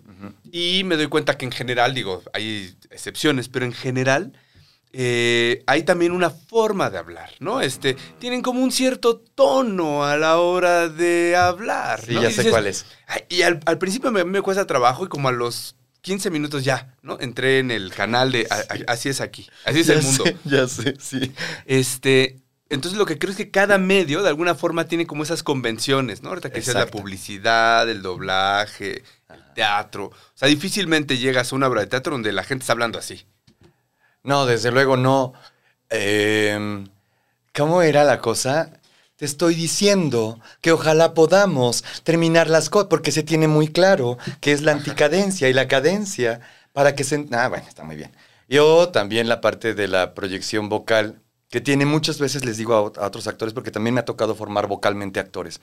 y me doy cuenta que en general, digo, hay excepciones, pero en general eh, hay también una forma de hablar, ¿no? Este, tienen como un cierto tono a la hora de hablar. Sí, ya sé cuál es. Y al, principio me, me, cuesta trabajo y como a los 15 minutos ya, ¿no? Entré en el canal de Así es aquí, así es el mundo. ya sé, sí. Este, entonces lo que creo es que cada medio de alguna forma tiene como esas convenciones, ¿no? Ahorita que sea la publicidad, el doblaje, el teatro. O sea, difícilmente llegas a una obra de teatro donde la gente está hablando así. No, desde luego no. Em, ¿Cómo era la cosa? Te estoy diciendo que ojalá podamos terminar las cosas, porque se tiene muy claro que es la anticadencia y la cadencia para que se... Ah, bueno, está muy bien. Yo también la parte de la proyección vocal, que tiene muchas veces, les digo a, otros actores, porque también me ha tocado formar vocalmente actores,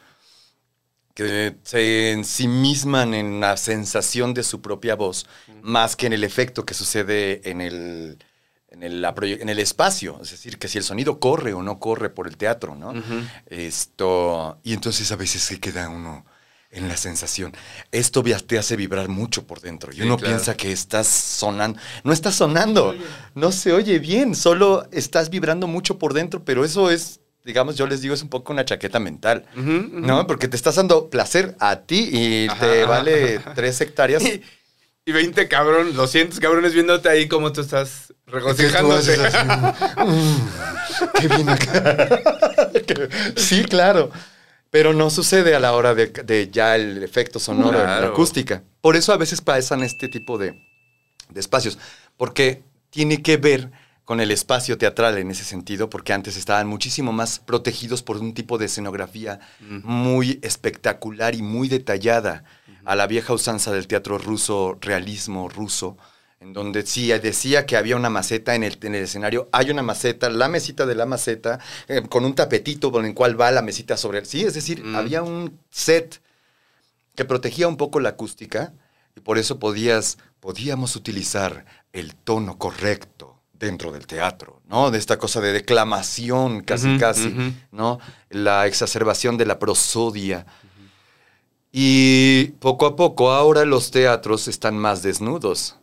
que se ensimisman en la sensación de su propia voz, más que en el efecto que sucede en el en el, en el, espacio, es decir, que si el sonido corre o no corre por el teatro, ¿no? Esto, y entonces a veces se queda uno en la sensación. Esto te hace vibrar mucho por dentro y uno piensa que estás sonando, no estás sonando, no se oye bien, solo estás vibrando mucho por dentro, pero eso es digamos, yo les digo, es un poco una chaqueta mental, ¿no? Porque te estás dando placer a ti y te vale tres hectáreas. Y 20 cabrón, 200 cabrones viéndote ahí como tú estás regocijándote. Mm, qué bien acá. sí, claro. Pero no sucede a la hora de, ya el efecto sonoro, la acústica. Por eso a veces pasan este tipo de, de espacios, porque tiene que ver con el espacio teatral en ese sentido, porque antes estaban muchísimo más protegidos por un tipo de escenografía muy espectacular y muy detallada, a la vieja usanza del teatro ruso, realismo ruso, en donde sí decía que había una maceta en el, en el escenario, hay una maceta, la mesita de la maceta, eh, con un tapetito con el cual va la mesita sobre él. Sí, es decir, mm. había un set que protegía un poco la acústica y por eso podías, podíamos utilizar el tono correcto dentro del teatro, ¿no? De esta cosa de declamación casi, casi, ¿no? La exacerbación de la prosodia. Y poco a poco ahora los teatros están más desnudos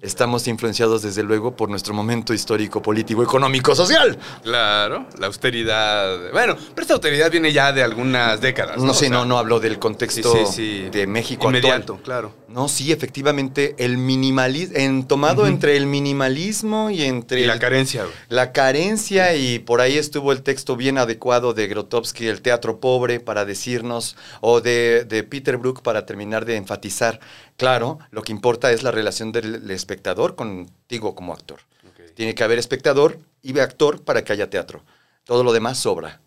estamos influenciados desde luego por nuestro momento histórico, político, económico, social. Claro, la austeridad. Bueno, pero esta austeridad viene ya de algunas décadas. No, sé, no, no hablo del contexto de México Inmediato, actual. claro. No, sí, efectivamente, el minimalismo, en, tomado entre el minimalismo y entre... Y la carencia. La carencia y por ahí estuvo el texto bien adecuado de Grotowski, El teatro pobre, para decirnos, o de, de Peter Brook para terminar de enfatizar Claro, lo que importa es la relación del espectador contigo como actor. Tiene que haber espectador y actor para que haya teatro. Todo lo demás sobra.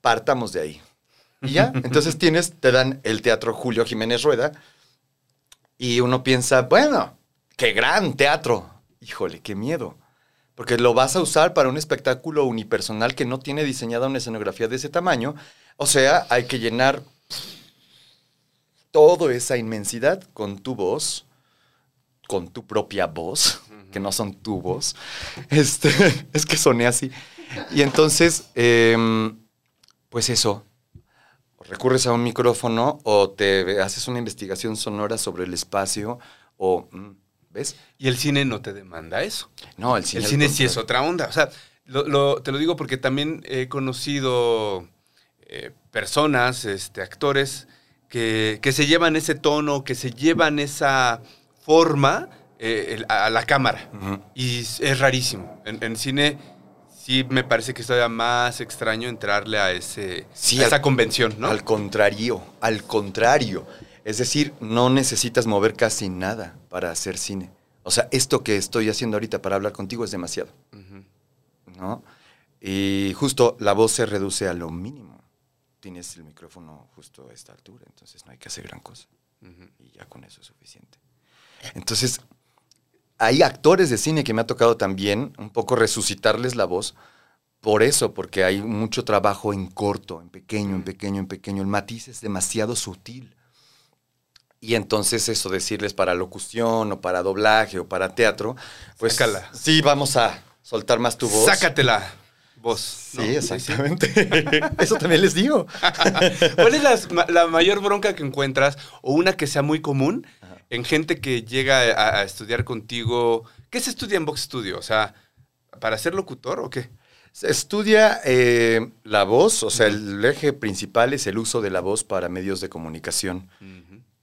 Partamos de ahí. Y ya, entonces tienes, te dan el teatro Julio Jiménez Rueda y uno piensa, bueno, qué gran teatro. Híjole, qué miedo. Porque lo vas a usar para un espectáculo unipersonal que no tiene diseñada una escenografía de ese tamaño. O sea, hay que llenar toda esa inmensidad con tu voz, con tu propia voz, que no son tu voz. Este, es que soné así. Y entonces, em, pues eso, recurres a un micrófono o te haces una investigación sonora sobre el espacio o, mm, ¿ves? Y el cine no te demanda eso. No, el cine. El cine sí es otra onda. O sea, te lo digo porque también he conocido eh, personas, este, actores, que, se llevan ese tono, que se llevan esa forma eh, a la cámara. Y es rarísimo. En, cine sí me parece que es todavía más extraño entrarle a, ese, esa convención, ¿no? Al contrario, al contrario. Es decir, no necesitas mover casi nada para hacer cine. O sea, esto que estoy haciendo ahorita para hablar contigo es demasiado. ¿No? Y justo la voz se reduce a lo mínimo tienes el micrófono justo a esta altura, entonces no hay que hacer gran cosa. Y ya con eso es suficiente. Entonces, hay actores de cine que me ha tocado también un poco resucitarles la voz por eso, porque hay mucho trabajo en corto, en pequeño, en pequeño, en pequeño. El matiz es demasiado sutil. Y entonces eso decirles para locución o para doblaje o para teatro, pues sí, vamos a soltar más tu voz. Sácatela voz. Sí, exactamente. Eso también les digo. ¿Cuál es la, mayor bronca que encuentras o una que sea muy común en gente que llega a, estudiar contigo? ¿Qué se estudia en Vox Studio? O sea, ¿para ser locutor o qué? Se estudia eh, la voz, o sea, el eje principal es el uso de la voz para medios de comunicación.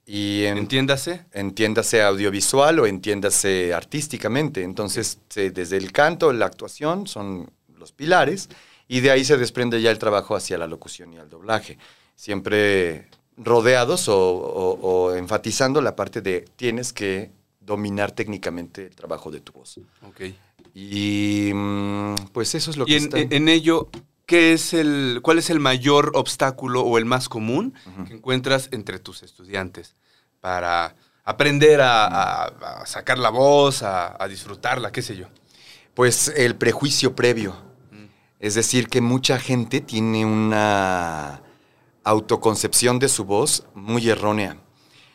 Y entiéndase. Entiéndase audiovisual o entiéndase artísticamente. Entonces, desde el canto, la actuación son los pilares, y de ahí se desprende ya el trabajo hacia la locución y al doblaje. Siempre rodeados o, enfatizando la parte de tienes que dominar técnicamente el trabajo de tu voz. Ok. Y mm, pues eso es lo que en, en ello, ¿qué es el, ¿cuál es el mayor obstáculo o el más común que encuentras entre tus estudiantes para aprender a, sacar la voz, a, disfrutarla, qué sé yo? Pues el prejuicio previo. Es decir, que mucha gente tiene una autoconcepción de su voz muy errónea.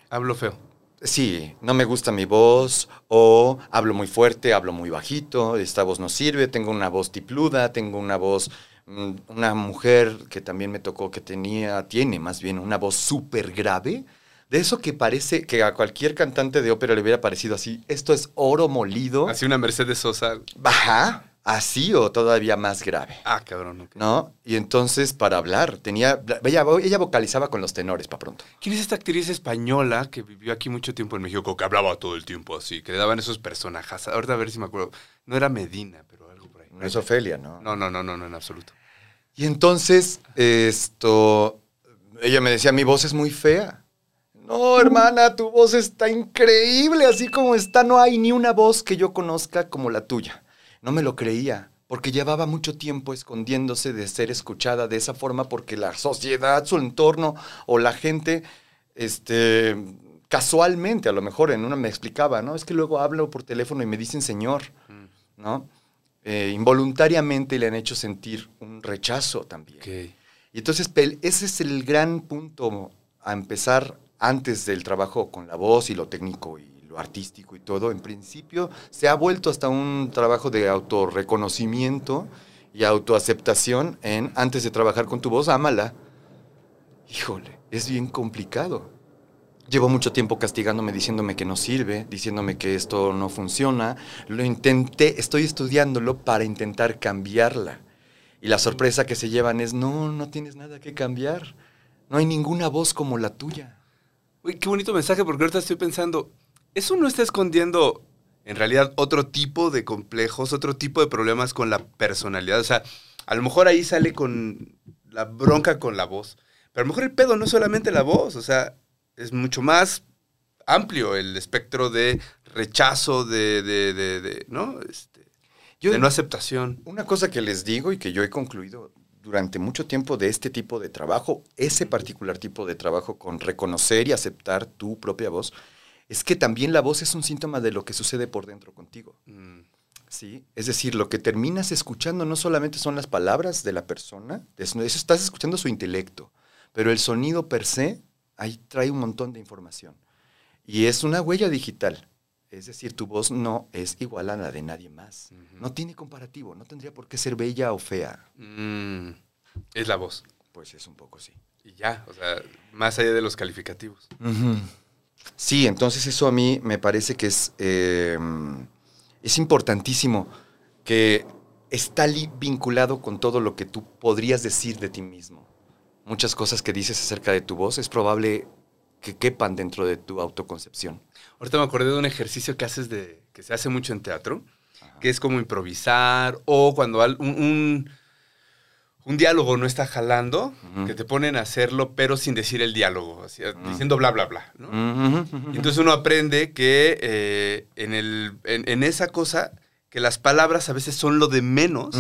Hablo feo. Sí, no me gusta mi voz, o hablo muy fuerte, hablo muy bajito, esta voz no sirve, tengo una voz tipluda, tengo una voz, mm, una mujer que también me tocó que tenía, tiene más bien una voz súper grave, de eso que parece que a cualquier cantante de ópera le hubiera parecido así, esto es oro molido. Así una Mercedes Sosa. Baja, así o todavía más grave. Ah, cabrón. ¿No? Y entonces para hablar tenía, ella, ella vocalizaba con los tenores para pronto. ¿Quién es esta actriz española que vivió aquí mucho tiempo en México, que hablaba todo el tiempo así, que le daban esos personajes? Ahorita a ver si me acuerdo. No era Medina, pero algo por ahí. No es Ofelia, ¿no? No, no, no, no, no en absoluto. Y entonces, esto, ella me decía, mi voz es muy fea. No, hermana, tu voz está increíble, así como está, no hay ni una voz que yo conozca como la tuya. No me lo creía, porque llevaba mucho tiempo escondiéndose de ser escuchada de esa forma, porque la sociedad, su entorno o la gente, este, casualmente, a lo mejor en una me explicaba, ¿no? Es que luego hablo por teléfono y me dicen señor, mm. ¿no? Eh, involuntariamente le han hecho sentir un rechazo también. Y entonces ese es el gran punto a empezar antes del trabajo con la voz y lo técnico y artístico y todo. En principio se ha vuelto hasta un trabajo de autorreconocimiento y autoaceptación en antes de trabajar con tu voz, ámala. Híjole, es bien complicado. Llevo mucho tiempo castigándome, diciéndome que no sirve, diciéndome que esto no funciona. Lo intenté, estoy estudiándolo para intentar cambiarla. Y la sorpresa que se llevan es, no, no tienes nada que cambiar. No hay ninguna voz como la tuya. Uy, qué bonito mensaje, porque ahorita estoy pensando, eso no está escondiendo en realidad otro tipo de complejos, otro tipo de problemas con la personalidad. O sea, a lo mejor ahí sale con la bronca con la voz. Pero a lo mejor el pedo no es solamente la voz, o sea, es mucho más amplio el espectro de rechazo, de, de, de, ¿no? Este, de no aceptación. Una cosa que les digo y que yo he concluido durante mucho tiempo de este tipo de trabajo, ese particular tipo de trabajo con reconocer y aceptar tu propia voz, es que también la voz es un síntoma de lo que sucede por dentro contigo. Mm. ¿Sí? Es decir, lo que terminas escuchando no solamente son las palabras de la persona, eso estás escuchando su intelecto, pero el sonido per se ahí trae un montón de información. Y es una huella digital. Es decir, tu voz no es igual a la de nadie más. No tiene comparativo, no tendría por qué ser bella o fea. Mm, es la voz. Pues es un poco sí. Y ya, o sea, más allá de los calificativos. Sí, entonces eso a mí me parece que es, eh, es importantísimo, que está vinculado con todo lo que tú podrías decir de ti mismo muchas cosas que dices acerca de tu voz es probable que quepan dentro de tu autoconcepción. Ahorita me acordé de un ejercicio que haces de que se hace mucho en teatro, que es como improvisar o cuando un, un, diálogo no está jalando, que te ponen a hacerlo pero sin decir el diálogo, diciendo bla, bla, bla. y entonces uno aprende que eh, en, el, en, esa cosa, que las palabras a veces son lo de menos,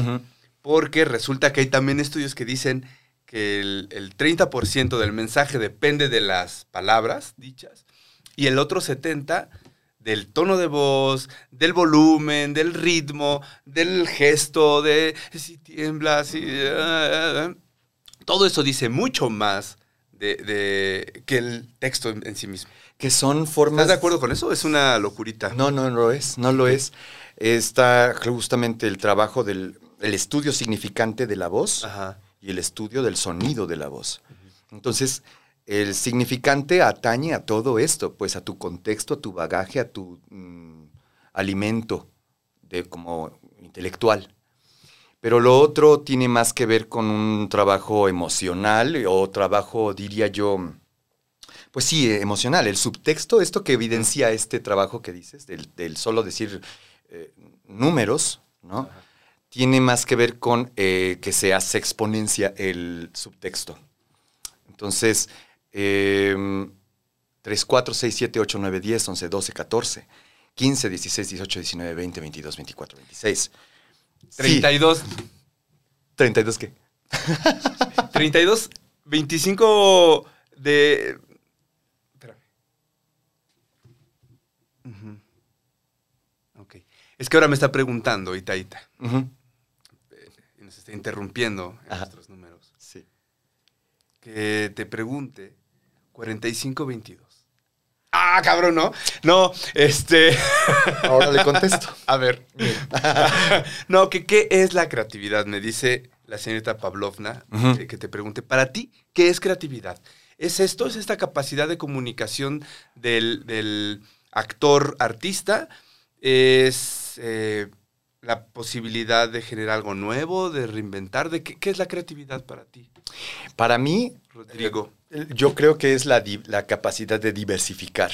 porque resulta que hay también estudios que dicen que el, 30% del mensaje depende de las palabras dichas y el otro 70% del tono de voz, del volumen, del ritmo, del gesto, de si tiembla, si... Todo eso dice mucho más de, que el texto en, sí mismo. Que son formas... ¿Estás de acuerdo con eso? Es una locurita. No, no, no lo es, no lo es. Está justamente el trabajo del el estudio significante de la voz. Ajá y el estudio del sonido de la voz. Entonces, el significante atañe a todo esto, pues a tu contexto, a tu bagaje, a tu mm, alimento de, como intelectual. Pero lo otro tiene más que ver con un trabajo emocional o trabajo, diría yo, pues sí, emocional. El subtexto, esto que evidencia este trabajo que dices, del, solo decir eh, números, ¿no? tiene más que ver con eh, que se hace exponencia el subtexto. Entonces, 3, 4, 6, 7, 8, 9, 10, 11, 12, 14, 15, 16, 18, 19, 20, 22, 24, 26. 32. ¿32 qué? 32, 25 de... Espérame. Ok. Es que ahora me está preguntando, Itaita. Uh interrumpiendo en nuestros números. Sí. Que te pregunte 4522. Ah, cabrón, ¿no? No, este. Ahora le contesto. A ver. no, que qué es la creatividad. Me dice la señorita Pavlovna que te pregunte, para ti, ¿qué es creatividad? ¿Es esto? ¿Es esta capacidad de comunicación del, actor artista? ¿Es eh, la posibilidad de generar algo nuevo, de reinventar? De qué, es la creatividad para ti? Para mí, Rodrigo, eh, yo creo que es la, capacidad de diversificar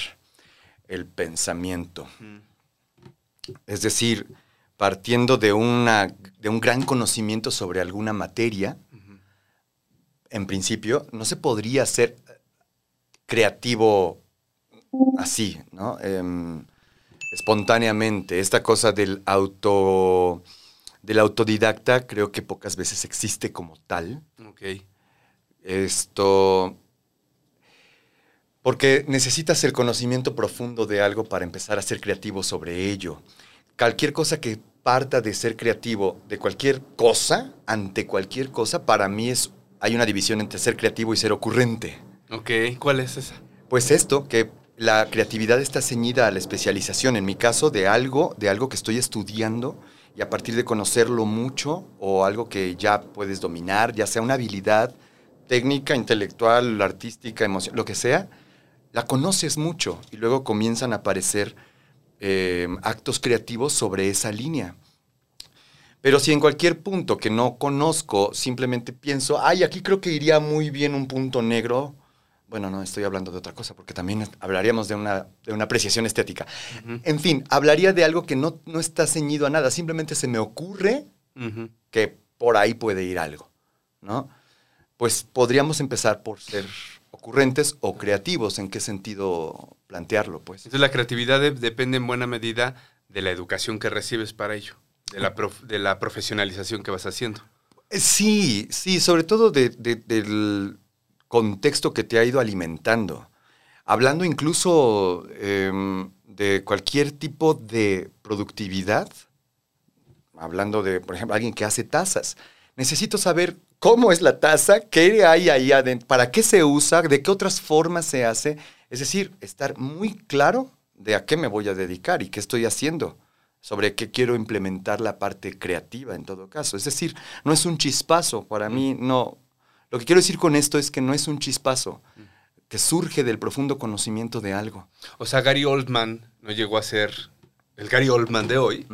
el pensamiento. Es decir, partiendo de, una, de un gran conocimiento sobre alguna materia, en principio, no se podría ser creativo así, ¿no? Em, espontáneamente. Esta cosa del auto del autodidacta creo que pocas veces existe como tal. Esto. Porque necesitas el conocimiento profundo de algo para empezar a ser creativo sobre ello. Cualquier cosa que parta de ser creativo de cualquier cosa, ante cualquier cosa, para mí es. Hay una división entre ser creativo y ser ocurrente. Ok, ¿cuál es esa? Pues esto, que la creatividad está ceñida a la especialización, en mi caso, de algo, de algo que estoy estudiando y a partir de conocerlo mucho o algo que ya puedes dominar, ya sea una habilidad técnica, intelectual, artística, emocional, lo que sea, la conoces mucho y luego comienzan a aparecer eh, actos creativos sobre esa línea. Pero si en cualquier punto que no conozco simplemente pienso, ay, aquí creo que iría muy bien un punto negro, bueno, no estoy hablando de otra cosa, porque también hablaríamos de una, de una apreciación estética. En fin, hablaría de algo que no, no, está ceñido a nada, simplemente se me ocurre que por ahí puede ir algo, ¿no? Pues podríamos empezar por ser ocurrentes o creativos, ¿en qué sentido plantearlo? Pues? Entonces la creatividad depende en buena medida de la educación que recibes para ello, de la, de la profesionalización que vas haciendo. Eh, sí, sí, sobre todo de, del contexto que te ha ido alimentando. Hablando incluso em, de cualquier tipo de productividad, hablando de, por ejemplo, alguien que hace tazas. Necesito saber cómo es la taza, qué hay ahí adentro, para qué se usa, de qué otras formas se hace. Es decir, estar muy claro de a qué me voy a dedicar y qué estoy haciendo, sobre qué quiero implementar la parte creativa en todo caso. Es decir, no es un chispazo, para mí no, lo que quiero decir con esto es que no es un chispazo, que surge del profundo conocimiento de algo. O sea, Gary Oldman no llegó a ser el Gary Oldman de hoy,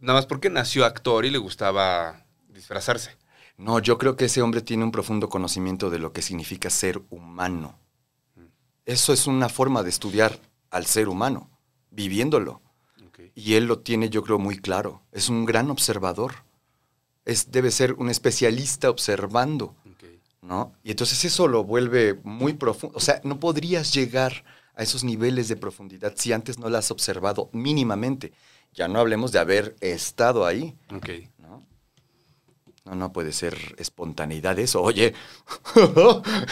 nada más porque nació actor y le gustaba disfrazarse. No, yo creo que ese hombre tiene un profundo conocimiento de lo que significa ser humano. Eso es una forma de estudiar al ser humano, viviéndolo. Y él lo tiene, yo creo, muy claro. Es un gran observador. Es, debe ser un especialista observando. ¿no? Y entonces eso lo vuelve muy profundo. O sea, no podrías llegar a esos niveles de profundidad si antes no lo has observado mínimamente. Ya no hablemos de haber estado ahí. No, no puede ser espontaneidad eso. Oye,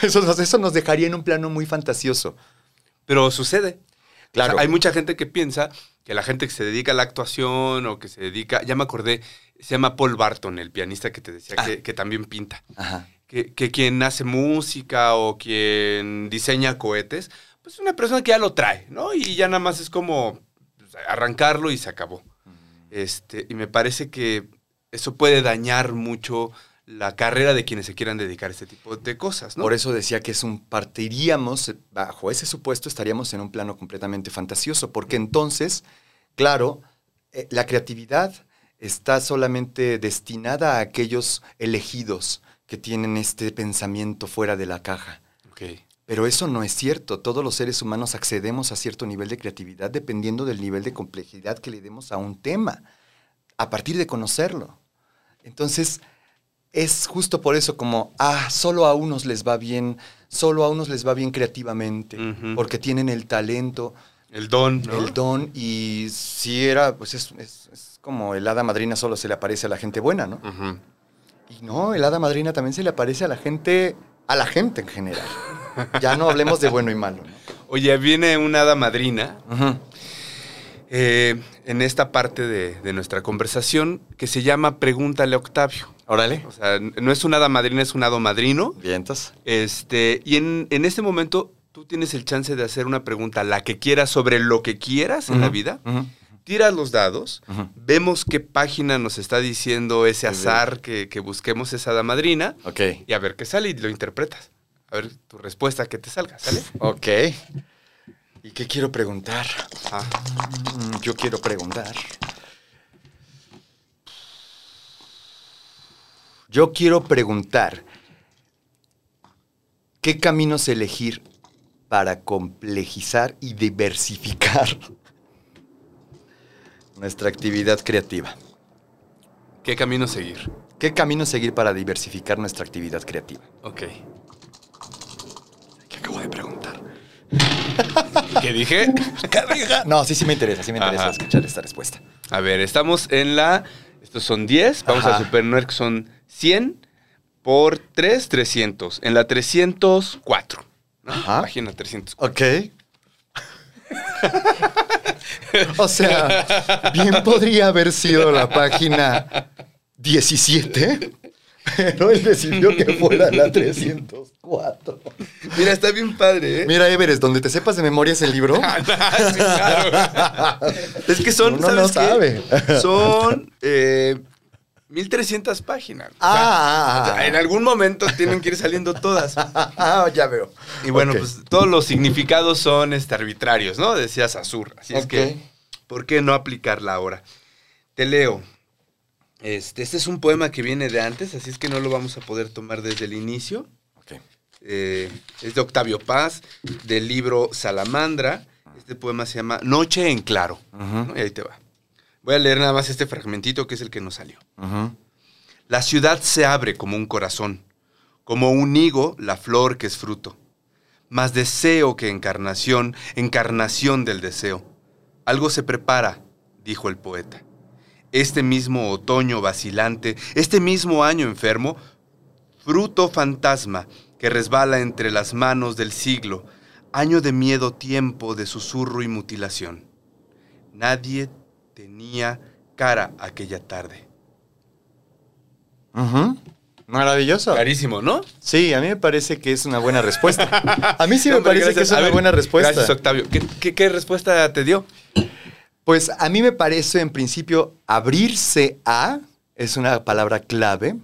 eso, eso nos dejaría en un plano muy fantasioso. Pero sucede. Claro. hay mucha gente que piensa que la gente que se dedica a la actuación o que se dedica, ya me acordé, se llama Paul Barton, el pianista que te decía que, ah. que, también pinta. Ajá que, quien hace música o quien diseña cohetes, pues es una persona que ya lo trae, ¿no? Y ya nada más es como pues, arrancarlo y se acabó. Este, y me parece que eso puede dañar mucho la carrera de quienes se quieran dedicar a este tipo de cosas, ¿no? Por eso decía que es un partiríamos bajo ese supuesto estaríamos en un plano completamente fantasioso, porque entonces, claro, eh, la creatividad está solamente destinada a aquellos elegidos, que tienen este pensamiento fuera de la caja. Pero eso no es cierto. Todos los seres humanos accedemos a cierto nivel de creatividad dependiendo del nivel de complejidad que le demos a un tema, a partir de conocerlo. Entonces, es justo por eso como, ah, solo a unos les va bien, solo a unos les va bien creativamente, porque tienen el talento. El don. El don, y si era, pues es, como el hada madrina solo se le aparece a la gente buena, ¿no? Y no, el hada madrina también se le aparece a la gente, a la gente en general. Ya no hablemos de bueno y malo. Oye, viene una hada madrina eh, en esta parte de, nuestra conversación que se llama Pregúntale a Octavio. Órale. O sea, no es un hada madrina, es un hado madrino. Vientos. Este, y en, este momento tú tienes el chance de hacer una pregunta, la que quieras, sobre lo que quieras en la vida tiras los dados, vemos qué página nos está diciendo ese azar que, busquemos esa damadrina madrina. Y a ver qué sale y lo interpretas. A ver tu respuesta que te salga, ¿sale? Ok. ¿Y qué quiero preguntar? Ah. Mm, yo quiero preguntar. Yo quiero preguntar, ¿qué caminos elegir para complejizar y diversificar nuestra actividad creativa. ¿Qué camino seguir? ¿Qué camino seguir para diversificar nuestra actividad creativa? Ok. ¿Qué acabo de preguntar? ¿Qué dije? No, sí, sí me interesa, sí me interesa Ajá. escuchar esta respuesta. A ver, estamos en la. Estos son 10. Vamos Ajá. a superar que son 100 por 3, 300. En la 304. ¿no? Ajá. Página 304. Ok. o sea, bien podría haber sido la página 17, pero él decidió que fuera la 304. Mira, está bien padre, ¿eh? Mira, Everest, donde te sepas de memoria ese libro. Sí, claro. es que son, Uno no ¿sabes qué? sabe. Son eh, 1300 páginas. Ah, O sea, en algún momento tienen que ir saliendo todas. ah, ya veo. Y bueno, pues todos los significados son este, arbitrarios, ¿no? Decías Azur. Así es que, ¿por qué no aplicarla ahora? Te leo. Este, este es un poema que viene de antes, así es que no lo vamos a poder tomar desde el inicio. Eh, es de Octavio Paz, del libro Salamandra. Este poema se llama Noche en Claro. Y ahí te va. Voy a leer nada más este fragmentito que es el que nos salió. La ciudad se abre como un corazón, como un higo la flor que es fruto. Más deseo que encarnación, encarnación del deseo. Algo se prepara, dijo el poeta. Este mismo otoño vacilante, este mismo año enfermo, fruto fantasma que resbala entre las manos del siglo, año de miedo, tiempo de susurro y mutilación. Nadie tenía cara aquella tarde. Ujú. Maravilloso. Clarísimo, ¿no? Sí, a mí me parece que es una buena respuesta. A mí sí me parece gracias. que es una ver, buena respuesta. Gracias, Octavio. ¿Qué, qué- qué respuesta te dio? Pues a mí me parece, en principio, abrirse a es una palabra clave.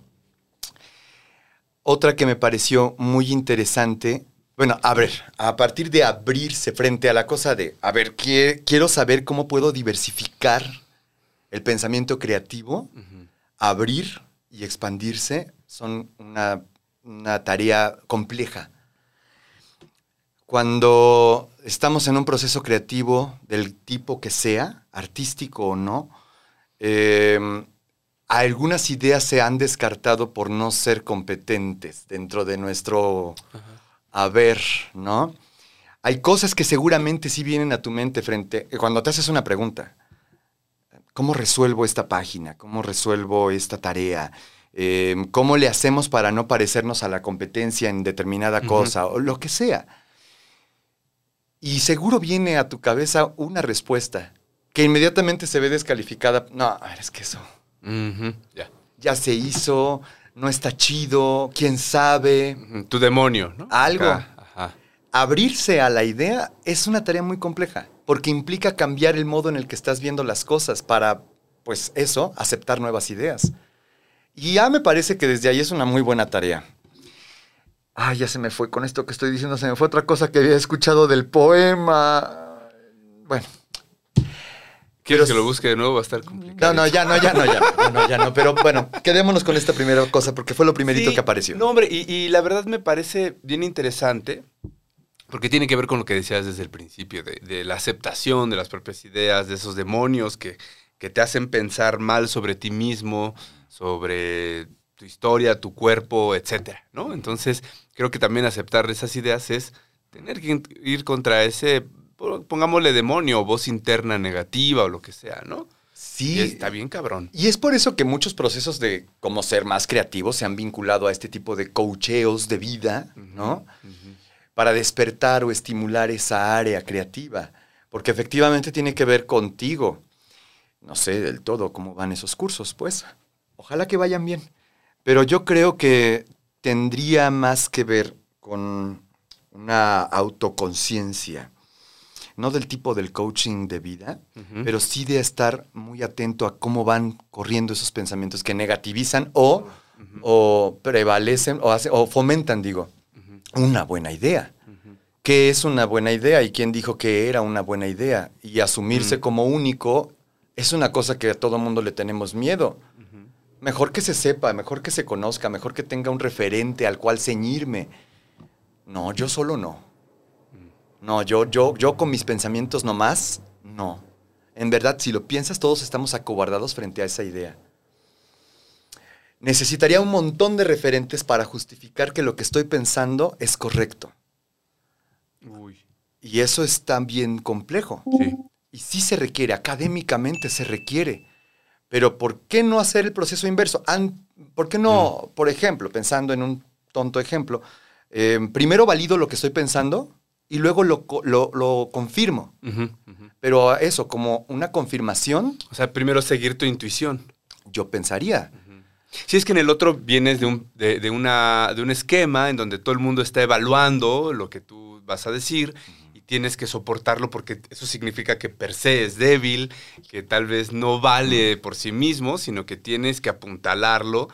Otra que me pareció muy interesante, bueno, a ver, a partir de abrirse frente a la cosa de, a ver, qui- quiero saber cómo puedo diversificar el pensamiento creativo, abrir y expandirse son una, una tarea compleja. Cuando estamos en un proceso creativo del tipo que sea, artístico o no, eh, algunas ideas se han descartado por no ser competentes dentro de nuestro haber, ¿no? Hay cosas que seguramente sí vienen a tu mente frente, cuando te haces una pregunta. ¿Cómo resuelvo esta página? ¿Cómo resuelvo esta tarea? Eh, ¿Cómo le hacemos para no parecernos a la competencia en determinada cosa? O lo que sea. Y seguro viene a tu cabeza una respuesta que inmediatamente se ve descalificada. No, a ver, es que eso Ya. ya se hizo, no está chido, quién sabe. Tu demonio, ¿no? Algo. Acá, Ajá. Abrirse a la idea es una tarea muy compleja, porque implica cambiar el modo en el que estás viendo las cosas para, pues eso, aceptar nuevas ideas. Y ya me parece que desde ahí es una muy buena tarea. Ah, ya se me fue con esto que estoy diciendo, se me fue otra cosa que había escuchado del poema. Bueno, ¿Quieres Pero- que lo busque de nuevo? Va a estar complicado. no, no, ya no, ya no, ya no, ya no, ya no. Pero bueno, quedémonos con esta primera cosa porque fue lo primerito Sí, que apareció. No, hombre, y, y la verdad me parece bien interesante, porque tiene que ver con lo que decías desde el principio, de, de la aceptación de las propias ideas, de esos demonios que, que te hacen pensar mal sobre ti mismo, sobre tu historia, tu cuerpo, etcétera, ¿no? Entonces, creo que también aceptar esas ideas es tener que ir contra ese, pongámosle demonio, o voz interna negativa o lo que sea, ¿no? Sí, Y está bien cabrón. Y es por eso que muchos procesos de cómo ser más creativos se han vinculado a este tipo de coacheos de vida, ¿no? Para despertar o estimular esa área creativa. Porque efectivamente tiene que ver contigo. No sé del todo cómo van esos cursos, pues. Ojalá que vayan bien. Pero yo creo que tendría más que ver con una autoconciencia. No del tipo del coaching de vida, pero sí de estar muy atento a cómo van corriendo esos pensamientos que negativizan o, o prevalecen o, hace- o fomentan, digo, una buena idea. ¿Qué es una buena idea? ¿Y quién dijo que era una buena idea? Y asumirse como único es una cosa que a todo mundo le tenemos miedo. Mejor que se sepa, mejor que se conozca, mejor que tenga un referente al cual ceñirme. No, yo solo no. No, yo, yo, yo con mis pensamientos nomás, no. En verdad, si lo piensas, todos estamos acobardados frente a esa idea. necesitaría un montón de referentes para justificar que lo que estoy pensando es correcto. Uy. Y eso es también complejo. Sí. Y sí se requiere, académicamente se requiere. Pero ¿por qué no hacer el proceso inverso? ¿Por qué no, por ejemplo, pensando en un tonto ejemplo, eh, primero valido lo que estoy pensando y luego lo, lo- lo confirmo? Pero eso, como una confirmación, O sea, primero seguir tu intuición. yo pensaría. Si es que en el otro vienes de un, de, de una, de un esquema en donde todo el mundo está evaluando lo que tú vas a decir tienes que soportarlo porque eso significa que per se es débil, que tal vez no vale por sí mismo, sino que tienes que apuntalarlo,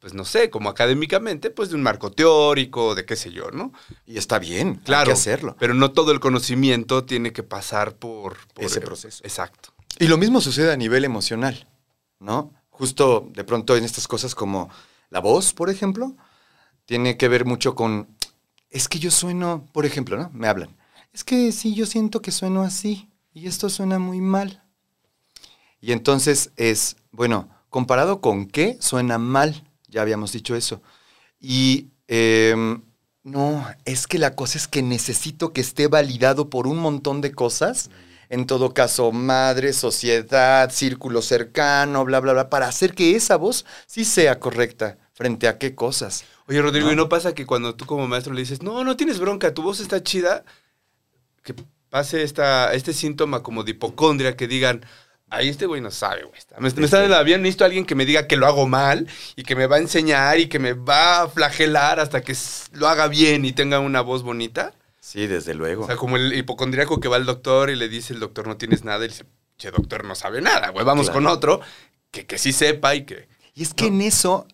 pues no sé, como académicamente, pues de un marco teórico, de qué sé yo, ¿no? Y está bien, Claro. hay que hacerlo. Pero no todo el conocimiento tiene que pasar por, por Ese proceso. Exacto. Y lo mismo sucede a nivel emocional, ¿no? Justo de pronto en estas cosas como la voz, por ejemplo, tiene que ver mucho con, es que yo sueno, por ejemplo, ¿no? Me hablan. Es que sí, yo siento que sueno así y esto suena muy mal. Y entonces es, bueno, comparado con qué suena mal, ya habíamos dicho eso. Y em, no, es que la cosa es que necesito que esté validado por un montón de cosas. En todo caso, madre, sociedad, círculo cercano, bla, bla, bla, para hacer que esa voz sí sea correcta frente a qué cosas. Oye, Rodrigo, No. ¿y no pasa que cuando tú como maestro le dices, no, no tienes bronca, tu voz está chida, que pase esta, este síntoma como de hipocondria, que digan, ahí este güey no sabe, güey. está- Me, me está en el avión, necesito a alguien que me diga que lo hago mal y que me va a enseñar y que me va a flagelar hasta que lo haga bien y tenga una voz bonita. Sí, desde luego. O sea, como el hipocondriaco que va al doctor y le dice, el doctor no tienes nada, y dice, che, doctor no sabe nada, güey, vamos Claro. con otro que, que sí sepa y que... Y es que en eso,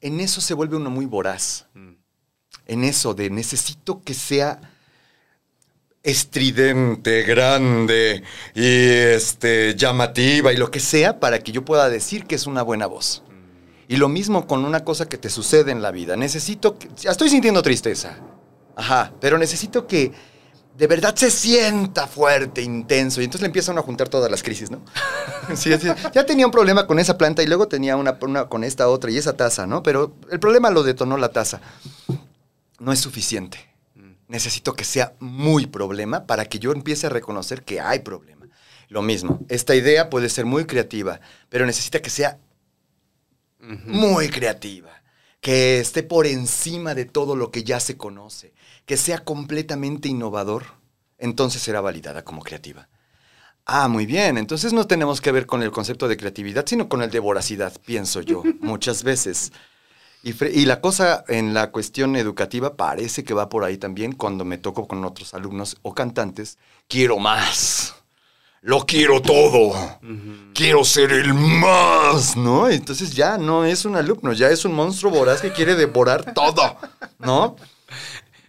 en eso se vuelve uno muy voraz. Mm. en eso de necesito que sea estridente, grande y este llamativa y lo que sea para que yo pueda decir que es una buena voz. Y lo mismo con una cosa que te sucede en la vida. Necesito que estoy sintiendo tristeza. Ajá, pero necesito que de verdad se sienta fuerte, intenso. Y entonces le empiezan a juntar todas las crisis, ¿no? Sí, sí. Ya tenía un problema con esa planta y luego tenía una, una con esta otra y esa taza, ¿no? Pero el problema lo detonó la taza. No es suficiente. Necesito que sea muy problema para que yo empiece a reconocer que hay problema. Lo mismo, esta idea puede ser muy creativa, pero necesita que sea muy creativa, que esté por encima de todo lo que ya se conoce, que sea completamente innovador, entonces será validada como creativa. Ah, muy bien, entonces no tenemos que ver con el concepto de creatividad, sino con el de voracidad, pienso yo, muchas veces. Y, la cosa en la cuestión educativa parece que va por ahí también cuando me toco con otros alumnos o cantantes. Quiero más. Lo quiero todo. Quiero ser el más, ¿no? Entonces ya no es un alumno, ya es un monstruo voraz que quiere devorar todo, ¿no?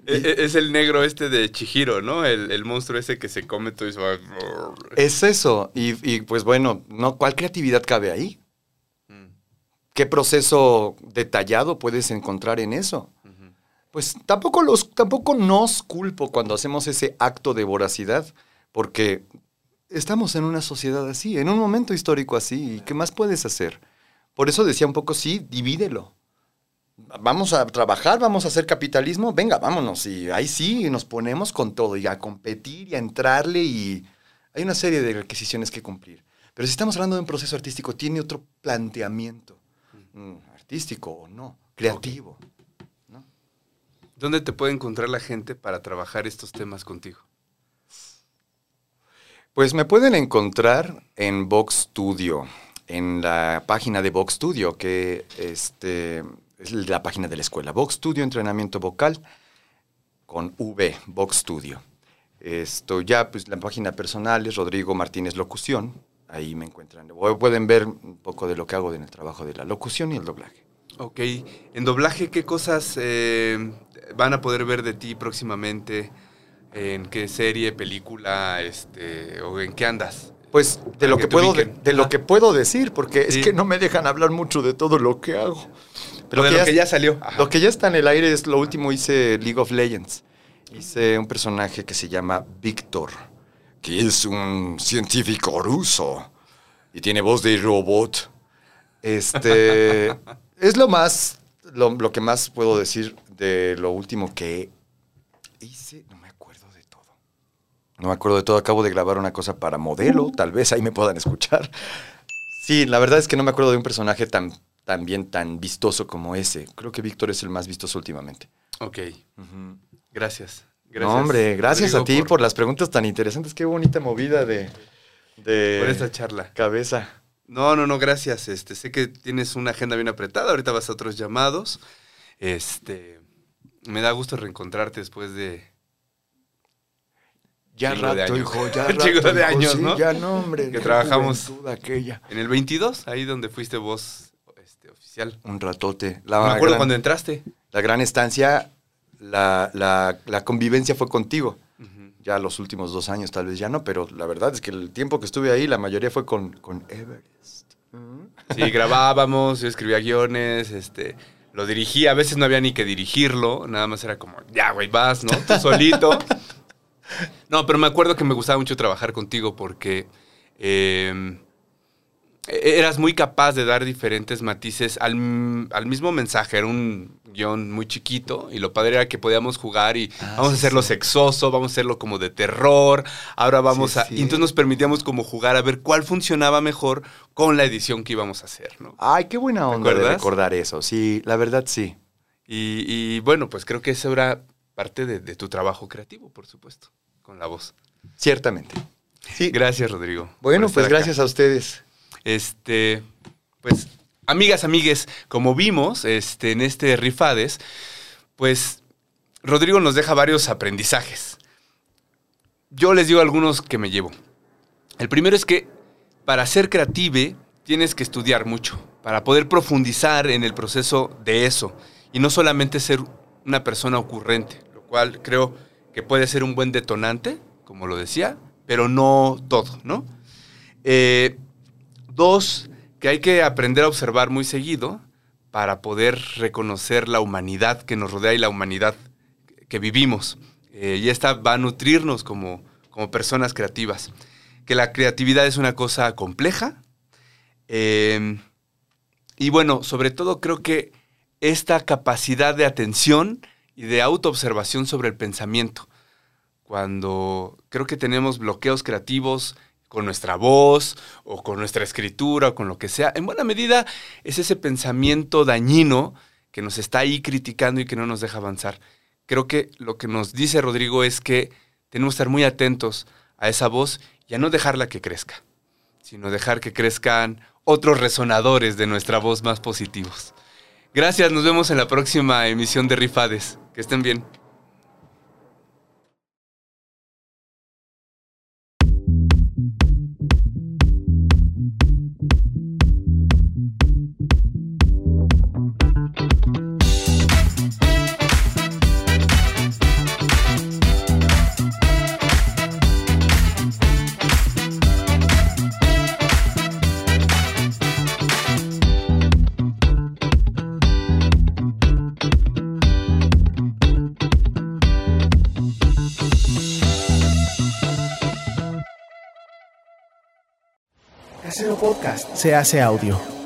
E- e- Es el negro este de Chihiro, ¿no? El, el monstruo ese que se come todo y se va... Es eso. Y, y, pues bueno, ¿no? ¿cuál creatividad cabe ahí? ¿Qué proceso detallado puedes encontrar en eso? Pues tampoco, los, tampoco nos culpo cuando hacemos ese acto de voracidad, porque estamos en una sociedad así, en un momento histórico así, ¿y qué más puedes hacer? Por eso decía un poco, sí, divídelo. Vamos a trabajar, vamos a hacer capitalismo, venga, vámonos, y ahí sí nos ponemos con todo, y a competir, y a entrarle, y hay una serie de requisiciones que cumplir. Pero si estamos hablando de un proceso artístico, tiene otro planteamiento, artístico o no, creativo. ¿no? ¿Dónde te puede encontrar la gente para trabajar estos temas contigo? Pues me pueden encontrar en Vox Studio, en la página de Vox Studio, que este, es la página de la escuela. Vox Studio, entrenamiento vocal, con V, Vox Studio. Esto ya, pues la página personal es Rodrigo Martínez Locución. Ahí me encuentran. O Pueden ver un poco de lo que hago en el trabajo de la locución y el doblaje. Ok. En doblaje, ¿qué cosas eh, van a poder ver de ti próximamente? ¿En qué serie, película, este, o en qué andas? Pues de lo que que, puedo, de lo Ajá. que puedo decir, porque Sí. es que no me dejan hablar mucho de todo lo que hago. Pero de lo que ya salió. Ajá. Lo que ya está en el aire es lo último hice League of Legends. Hice un personaje que se llama Víctor, que es un científico ruso y tiene voz de robot. Este Es lo más, lo, lo que más puedo decir de lo último que hice. No me acuerdo de todo. No me acuerdo de todo. Acabo de grabar una cosa para modelo. Tal vez ahí me puedan escuchar. Sí, la verdad es que no me acuerdo de un personaje tan, tan bien, tan vistoso como ese. Creo que Víctor es el más vistoso últimamente. Ok. Gracias. Gracias. No, hombre, gracias Rodrigo, a ti por... las preguntas tan interesantes. Qué bonita movida de, de por esta charla. cabeza. No, no, no, gracias. Este, sé que tienes una agenda bien apretada. Ahorita vas a otros llamados. Este, me da gusto reencontrarte después de. Ya Chingo de rato, años. hijo, ya rato, de hijo, años, sí, ¿no? Ya no, hombre. Que trabajamos. aquella. En el 22, ahí donde fuiste vos este, oficial. Un ratote. La, me acuerdo gran, cuando entraste. la gran estancia, la, la- la convivencia fue contigo. Ya los últimos dos años tal vez ya no, pero la verdad es que el tiempo que estuve ahí, la mayoría fue con, con Everest. Sí, grabábamos, yo escribía guiones, este, lo dirigía, a veces no había ni que dirigirlo, nada más era como, ya, güey, vas, ¿no? Tú solito. No, pero me acuerdo que me gustaba mucho trabajar contigo porque eh, eras muy capaz de dar diferentes matices al, al mismo mensaje. Era un guion muy chiquito y lo padre era que podíamos jugar y Ah, vamos a hacerlo sí. sexoso, vamos a hacerlo como de terror, ahora vamos Sí, a... Y entonces nos permitíamos como jugar a ver cuál funcionaba mejor con la edición que íbamos a hacer, ¿no? Ay, qué buena onda de recordar eso. Sí, la verdad sí. Y, y, bueno, pues creo que eso era parte de, de tu trabajo creativo, por supuesto, con la voz. Ciertamente. Sí. Gracias, Rodrigo. Bueno, pues acá. gracias a ustedes. Este, pues, amigas, amigues, como vimos este, en este Rifades, pues Rodrigo nos deja varios aprendizajes. Yo les digo algunos que me llevo. El primero es que para ser creative tienes que estudiar mucho, para poder profundizar en el proceso de eso y no solamente ser una persona ocurrente, lo cual creo que puede ser un buen detonante, como lo decía, pero no todo, ¿no? Eh, Dos, que hay que aprender a observar muy seguido para poder reconocer la humanidad que nos rodea y la humanidad que vivimos. Eh, y esta va a nutrirnos como, como personas creativas. Que la creatividad es una cosa compleja. eh, y bueno, sobre todo creo que esta capacidad de atención y de autoobservación sobre el pensamiento. Cuando creo que tenemos bloqueos creativos con nuestra voz o con nuestra escritura o con lo que sea, en buena medida es ese pensamiento dañino que nos está ahí criticando y que no nos deja avanzar. Creo que lo que nos dice Rodrigo es que tenemos que estar muy atentos a esa voz y a no dejarla que crezca, sino dejar que crezcan otros resonadores de nuestra voz más positivos. Gracias, nos vemos en la próxima emisión de Rifades. Que estén bien. Se hace audio.